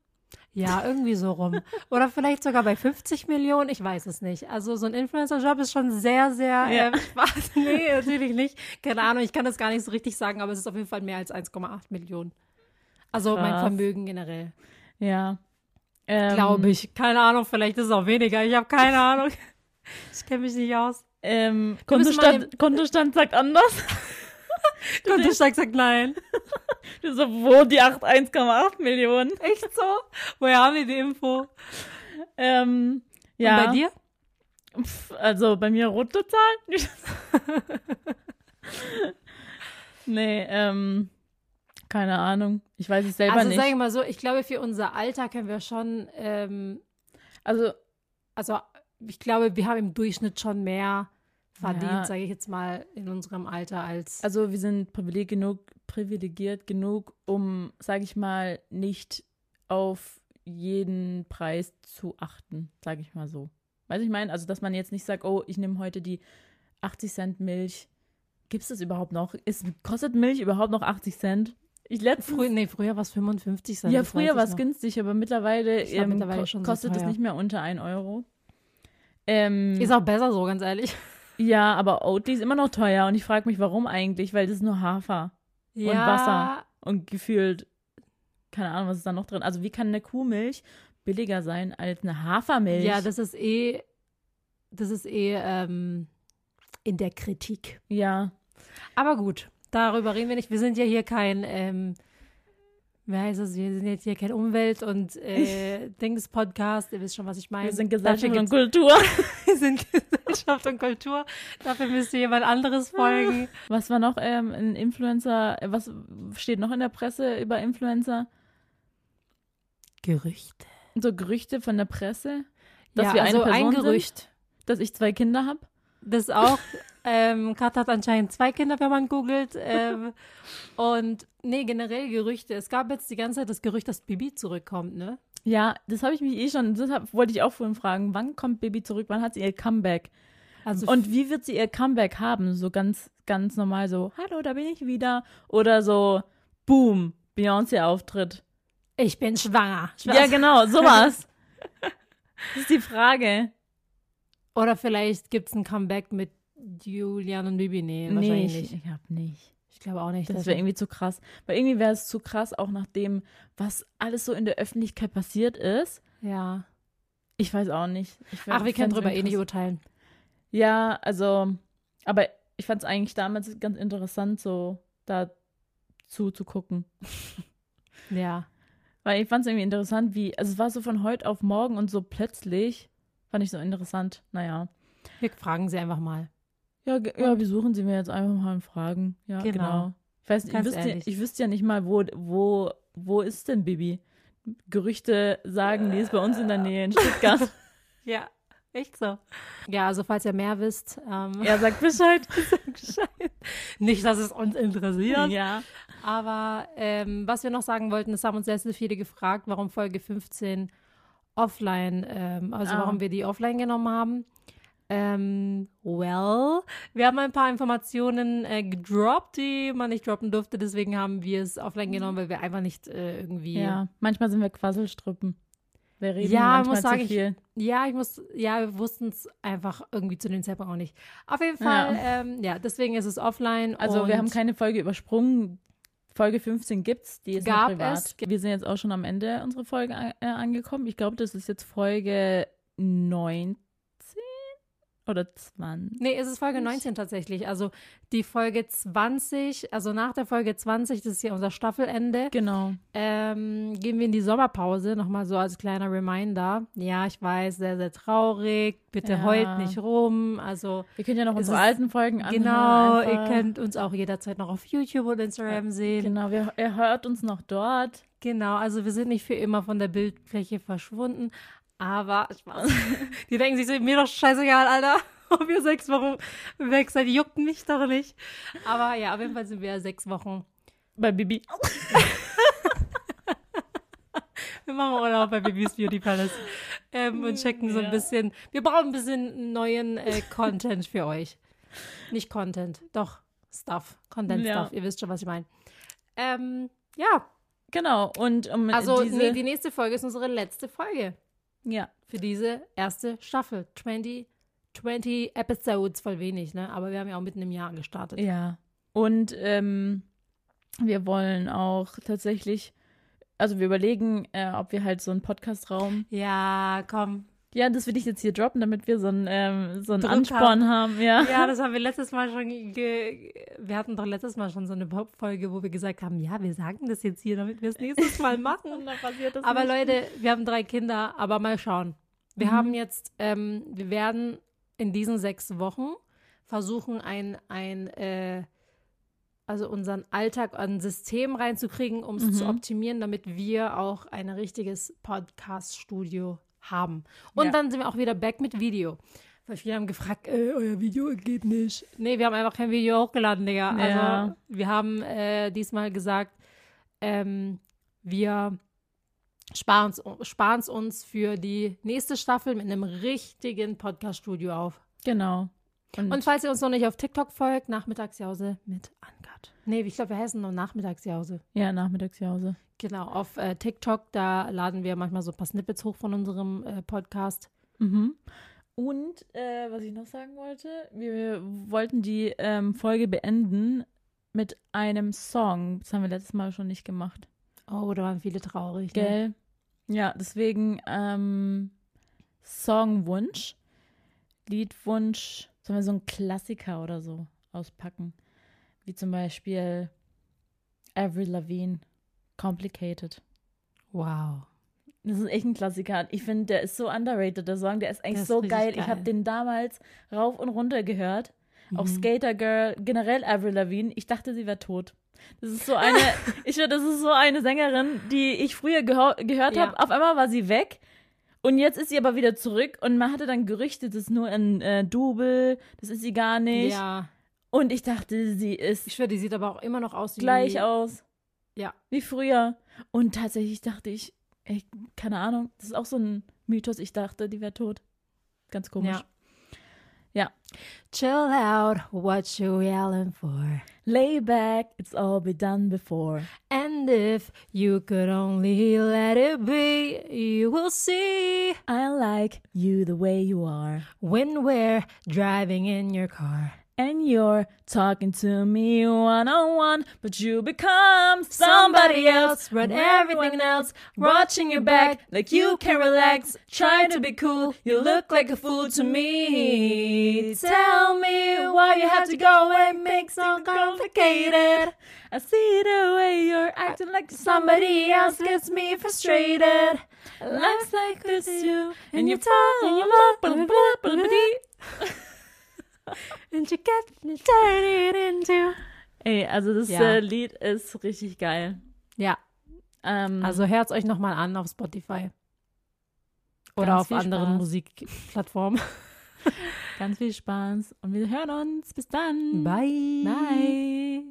Ja, irgendwie so rum. Oder vielleicht sogar bei 50 Millionen, ich weiß es nicht. Also so ein Influencer-Job ist schon sehr, sehr Ja. ähm, Spaß. Nee, natürlich nicht. Keine Ahnung, ich kann das gar nicht so richtig sagen, aber es ist auf jeden Fall mehr als 1,8 Millionen. Also mein Krass. Vermögen generell. Ja. Ähm, Glaube ich. Keine Ahnung, vielleicht ist es auch weniger. Ich habe keine Ahnung. Ich kenne mich nicht aus. Ähm, Kontostand, Kontostand sagt anders. Kontostand sagt nein. Du so, wo die 8, 1,8 Millionen? Echt so? Woher haben wir die Info? Ähm, ja. Und bei dir? Pff, also bei mir rote Zahlen. nee, ähm, keine Ahnung. Ich weiß es selber Also nicht. sage ich mal so, ich glaube, für unser Alter können wir schon, ähm, Also, also ich glaube, wir haben im Durchschnitt schon mehr verdient, Ja. sage ich jetzt mal, in unserem Alter als. Also wir sind privilegiert genug, privilegiert genug, um, sage ich mal, nicht auf jeden Preis zu achten, sage ich mal so. Weiß ich meine, also dass man jetzt nicht sagt, oh, ich nehme heute die 80 Cent Milch. Gibt es das überhaupt noch? Ist, kostet Milch überhaupt noch 80 Cent? Ich letztens, Früher, nee, früher war es 55 Cent. ja, früher war es günstig, aber mittlerweile, ähm, mittlerweile so kostet es nicht mehr unter 1 Euro. Ähm, Ist auch besser so, ganz ehrlich. Ja, aber Oatly ist immer noch teuer und ich frage mich, warum eigentlich? Weil das ist nur Hafer. Wasser. und gefühlt, keine Ahnung, was ist da noch drin. Also wie kann eine Kuhmilch billiger sein als eine Hafermilch? Ja, das ist eh, das ist eh ähm, in der Kritik. ja, Aber gut, darüber reden wir nicht. Wir sind ja hier kein, ähm, wie heißt es, wir sind jetzt hier kein Umwelt- und äh, Dings-Podcast. Ihr wisst schon, was ich meine. wir sind Gesellschaft und Kultur. Wir sind Gesellschaft und Kultur. Dafür müsst ihr jemand anderes folgen. Was war noch ähm, ein Influencer, was steht noch in der Presse über Influencer? Gerüchte. So Gerüchte von der Presse, dass ja, wir also eine Person ein sind, Gerücht. dass ich zwei Kinder habe. Das auch. Ähm, Kat hat anscheinend zwei Kinder, wenn man googelt. Ähm, und nee, generell Gerüchte. Es gab jetzt die ganze Zeit das Gerücht, dass Bibi zurückkommt, ne? Ja, das habe ich mich eh schon, das hab, wollte ich auch vorhin fragen. Wann kommt Baby zurück? Wann hat sie ihr Comeback? Also Und wie wird sie ihr Comeback haben? So ganz, ganz normal so, hallo, da bin ich wieder. Oder so, boom, Beyoncé-Auftritt. ich bin schwanger. Ja, genau, sowas. das ist die Frage. Oder vielleicht gibt es ein Comeback mit Julian und Bibi. Nee, Nee, wahrscheinlich ich, ich hab nicht. Ich glaube auch nicht. Das wäre irgendwie zu krass. Weil irgendwie wäre es zu krass, auch nach dem, was alles so in der Öffentlichkeit passiert ist. ja. Ich weiß auch nicht. Ich wär- Ach, wir können drüber eh nicht urteilen. Ja, also, aber ich fand es eigentlich damals ganz interessant, so da zuzugucken. Ja. Weil ich fand es irgendwie interessant, wie, also es war so von heute auf morgen und so plötzlich, fand ich so interessant. Naja. Wir fragen sie einfach mal. Ja, ja, wir suchen sie mir jetzt einfach mal und fragen. Ja, Genau. genau. Ich weiß nicht, ich wüsste, ich wüsste ja nicht mal, wo, wo, wo ist denn Bibi? Gerüchte sagen, die ist bei uns in der Nähe in Stuttgart. Ja, echt so. Ja, also falls ihr mehr wisst, ähm, er sagt Bescheid. Bescheid. Nicht, dass es uns interessiert. ja. Aber ähm, was wir noch sagen wollten, es haben uns sehr, sehr viele gefragt, warum Folge 15 offline, ähm, also Ah. warum wir die offline genommen haben. Ähm, well, wir haben ein paar Informationen äh, gedroppt, die man nicht droppen durfte, deswegen haben wir es offline genommen, weil wir einfach nicht äh, irgendwie. Ja, manchmal sind wir Quasselstrippen. Wir reden Ja, manchmal muss sagen, zu ich- viel. Ja, ich muss, ja, wir wussten es einfach irgendwie zu dem Zeitpunkt auch nicht. Auf jeden Fall, ja, ähm, ja deswegen ist es offline. Also wir haben keine Folge übersprungen. Folge 15 gibt's, die ist Gab privat. es. Wir sind jetzt auch schon am Ende unserer Folge äh, angekommen. Ich glaube, das ist jetzt Folge 19 oder 20. Nee, es ist Folge 19 tatsächlich. Also die Folge 20, also nach der Folge 20, das ist ja unser Staffelende, Genau. ähm, gehen wir in die Sommerpause. Nochmal so als kleiner Reminder. Ja, ich weiß, sehr, sehr traurig. Bitte Ja. heult nicht rum. Also Wir können ja noch unsere ist- alten Folgen anhören. genau, einfach. ihr könnt uns auch jederzeit noch auf YouTube und Instagram sehen. Genau, wir, er hört uns noch dort. Genau, also wir sind nicht für immer von der Bildfläche verschwunden. Aber Spaß. Die denken sich so, mir doch scheißegal, Alter. Ob ihr sechs Wochen weg seid, juckt mich doch nicht. Aber ja, auf jeden Fall sind wir sechs Wochen. Bei Bibi. Wir machen Urlaub bei Bibis Beauty Palace ähm, und checken so ein bisschen. Wir brauchen ein bisschen neuen äh, Content für euch. Nicht Content, doch Stuff. Content Ja. Stuff. Ihr wisst schon, was ich meine. Ähm, ja, Genau. Und um also diese, nee, die nächste Folge ist unsere letzte Folge. Ja, für diese erste Staffel. 20, 20 Episodes, voll wenig, ne? Aber wir haben ja auch mitten im Jahr gestartet. Ja. Und ähm, wir wollen auch tatsächlich, also wir überlegen, äh, ob wir halt so einen Podcast-Raum. Ja, komm. Ja, das will ich jetzt hier droppen, damit wir so einen, ähm, so einen Druck Ansporn haben. Ja. Ja, das haben wir letztes Mal schon. Wir hatten doch letztes Mal schon so eine Folge, wo wir gesagt haben: Ja, wir sagen das jetzt hier, damit wir es nächstes Mal machen. Aber nicht. Leute, wir haben drei Kinder, aber mal schauen. Wir Mhm. haben jetzt, ähm, wir werden in diesen sechs Wochen versuchen, ein, ein äh, also unseren Alltag an System reinzukriegen, um es Mhm. zu optimieren, damit wir auch ein richtiges Podcast-Studio haben. Und Ja. dann sind wir auch wieder back mit Video. Weil viele haben gefragt, äh, euer Video geht nicht. Nee, wir haben einfach kein Video hochgeladen, Digga. Also Ja. wir haben äh, diesmal gesagt, ähm, wir sparen es uns für die nächste Staffel mit einem richtigen Podcast-Studio auf. Genau. Und, Und falls ihr uns noch nicht auf TikTok folgt, Nachmittagsjause mit Uncut. Nee, ich glaube, wir heißen noch Nachmittagsjause. ja, Nachmittagsjause. Genau, auf äh, TikTok, da laden wir manchmal so ein paar Snippets hoch von unserem äh, Podcast. Mhm. Und äh, was ich noch sagen wollte, wir wollten die ähm, Folge beenden mit einem Song. Das haben wir letztes Mal schon nicht gemacht. Oh, da waren viele traurig. Ne? Gell? Ja, deswegen ähm, Songwunsch, Liedwunsch, sollen wir so einen Klassiker oder so auspacken? Wie zum Beispiel Avril Lavigne, Complicated. Wow. Das ist echt ein Klassiker. Ich finde, der ist so underrated, der Song. Der ist eigentlich Der ist so richtig geil. Ich geil. habe den damals rauf und runter gehört. Auch Mhm. Skater Girl, generell Avril Lavigne. Ich dachte, sie wäre tot. Das ist so eine, ich das ist so eine Sängerin, die ich früher geho- gehört Ja. habe. Auf einmal war sie weg. Und jetzt ist sie aber wieder zurück und man hatte dann Gerüchte, das ist nur ein äh, Double, das ist sie gar nicht. Ja. Und ich dachte, sie ist Ich schwöre, die sieht aber auch immer noch aus wie. gleich aus. Ja. Wie früher. Und tatsächlich dachte ich, ey, keine Ahnung, das ist auch so ein Mythos. Ich dachte, die wäre tot. Ganz komisch. Ja. Chill out, what you yelling for? Lay back, it's all been done before. And if you could only let it be, you will see I like you the way you are. when we're driving in your car. And you're talking to me one on one, but you become somebody else. Run everything else, watching your back like you can relax. Trying to be cool, you look like a fool to me. Tell me why you have to go and make so complicated. I see the way you're acting like somebody else gets me frustrated. Life's like this, you and your tongue and your love. blah, blah, blah, blah, blah. And you get me turn it into. Ey, also das Ja. äh, Lied ist richtig geil. Ja, Ähm, also hört's euch nochmal an auf Spotify. Oder auf anderen Spaß. Musikplattformen. ganz viel Spaß und wir hören uns. Bis dann. Bye. Bye.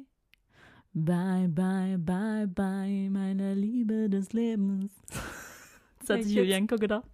Bye, bye, bye, bye, meine Liebe des Lebens. Das hat sich? Julienko gedacht.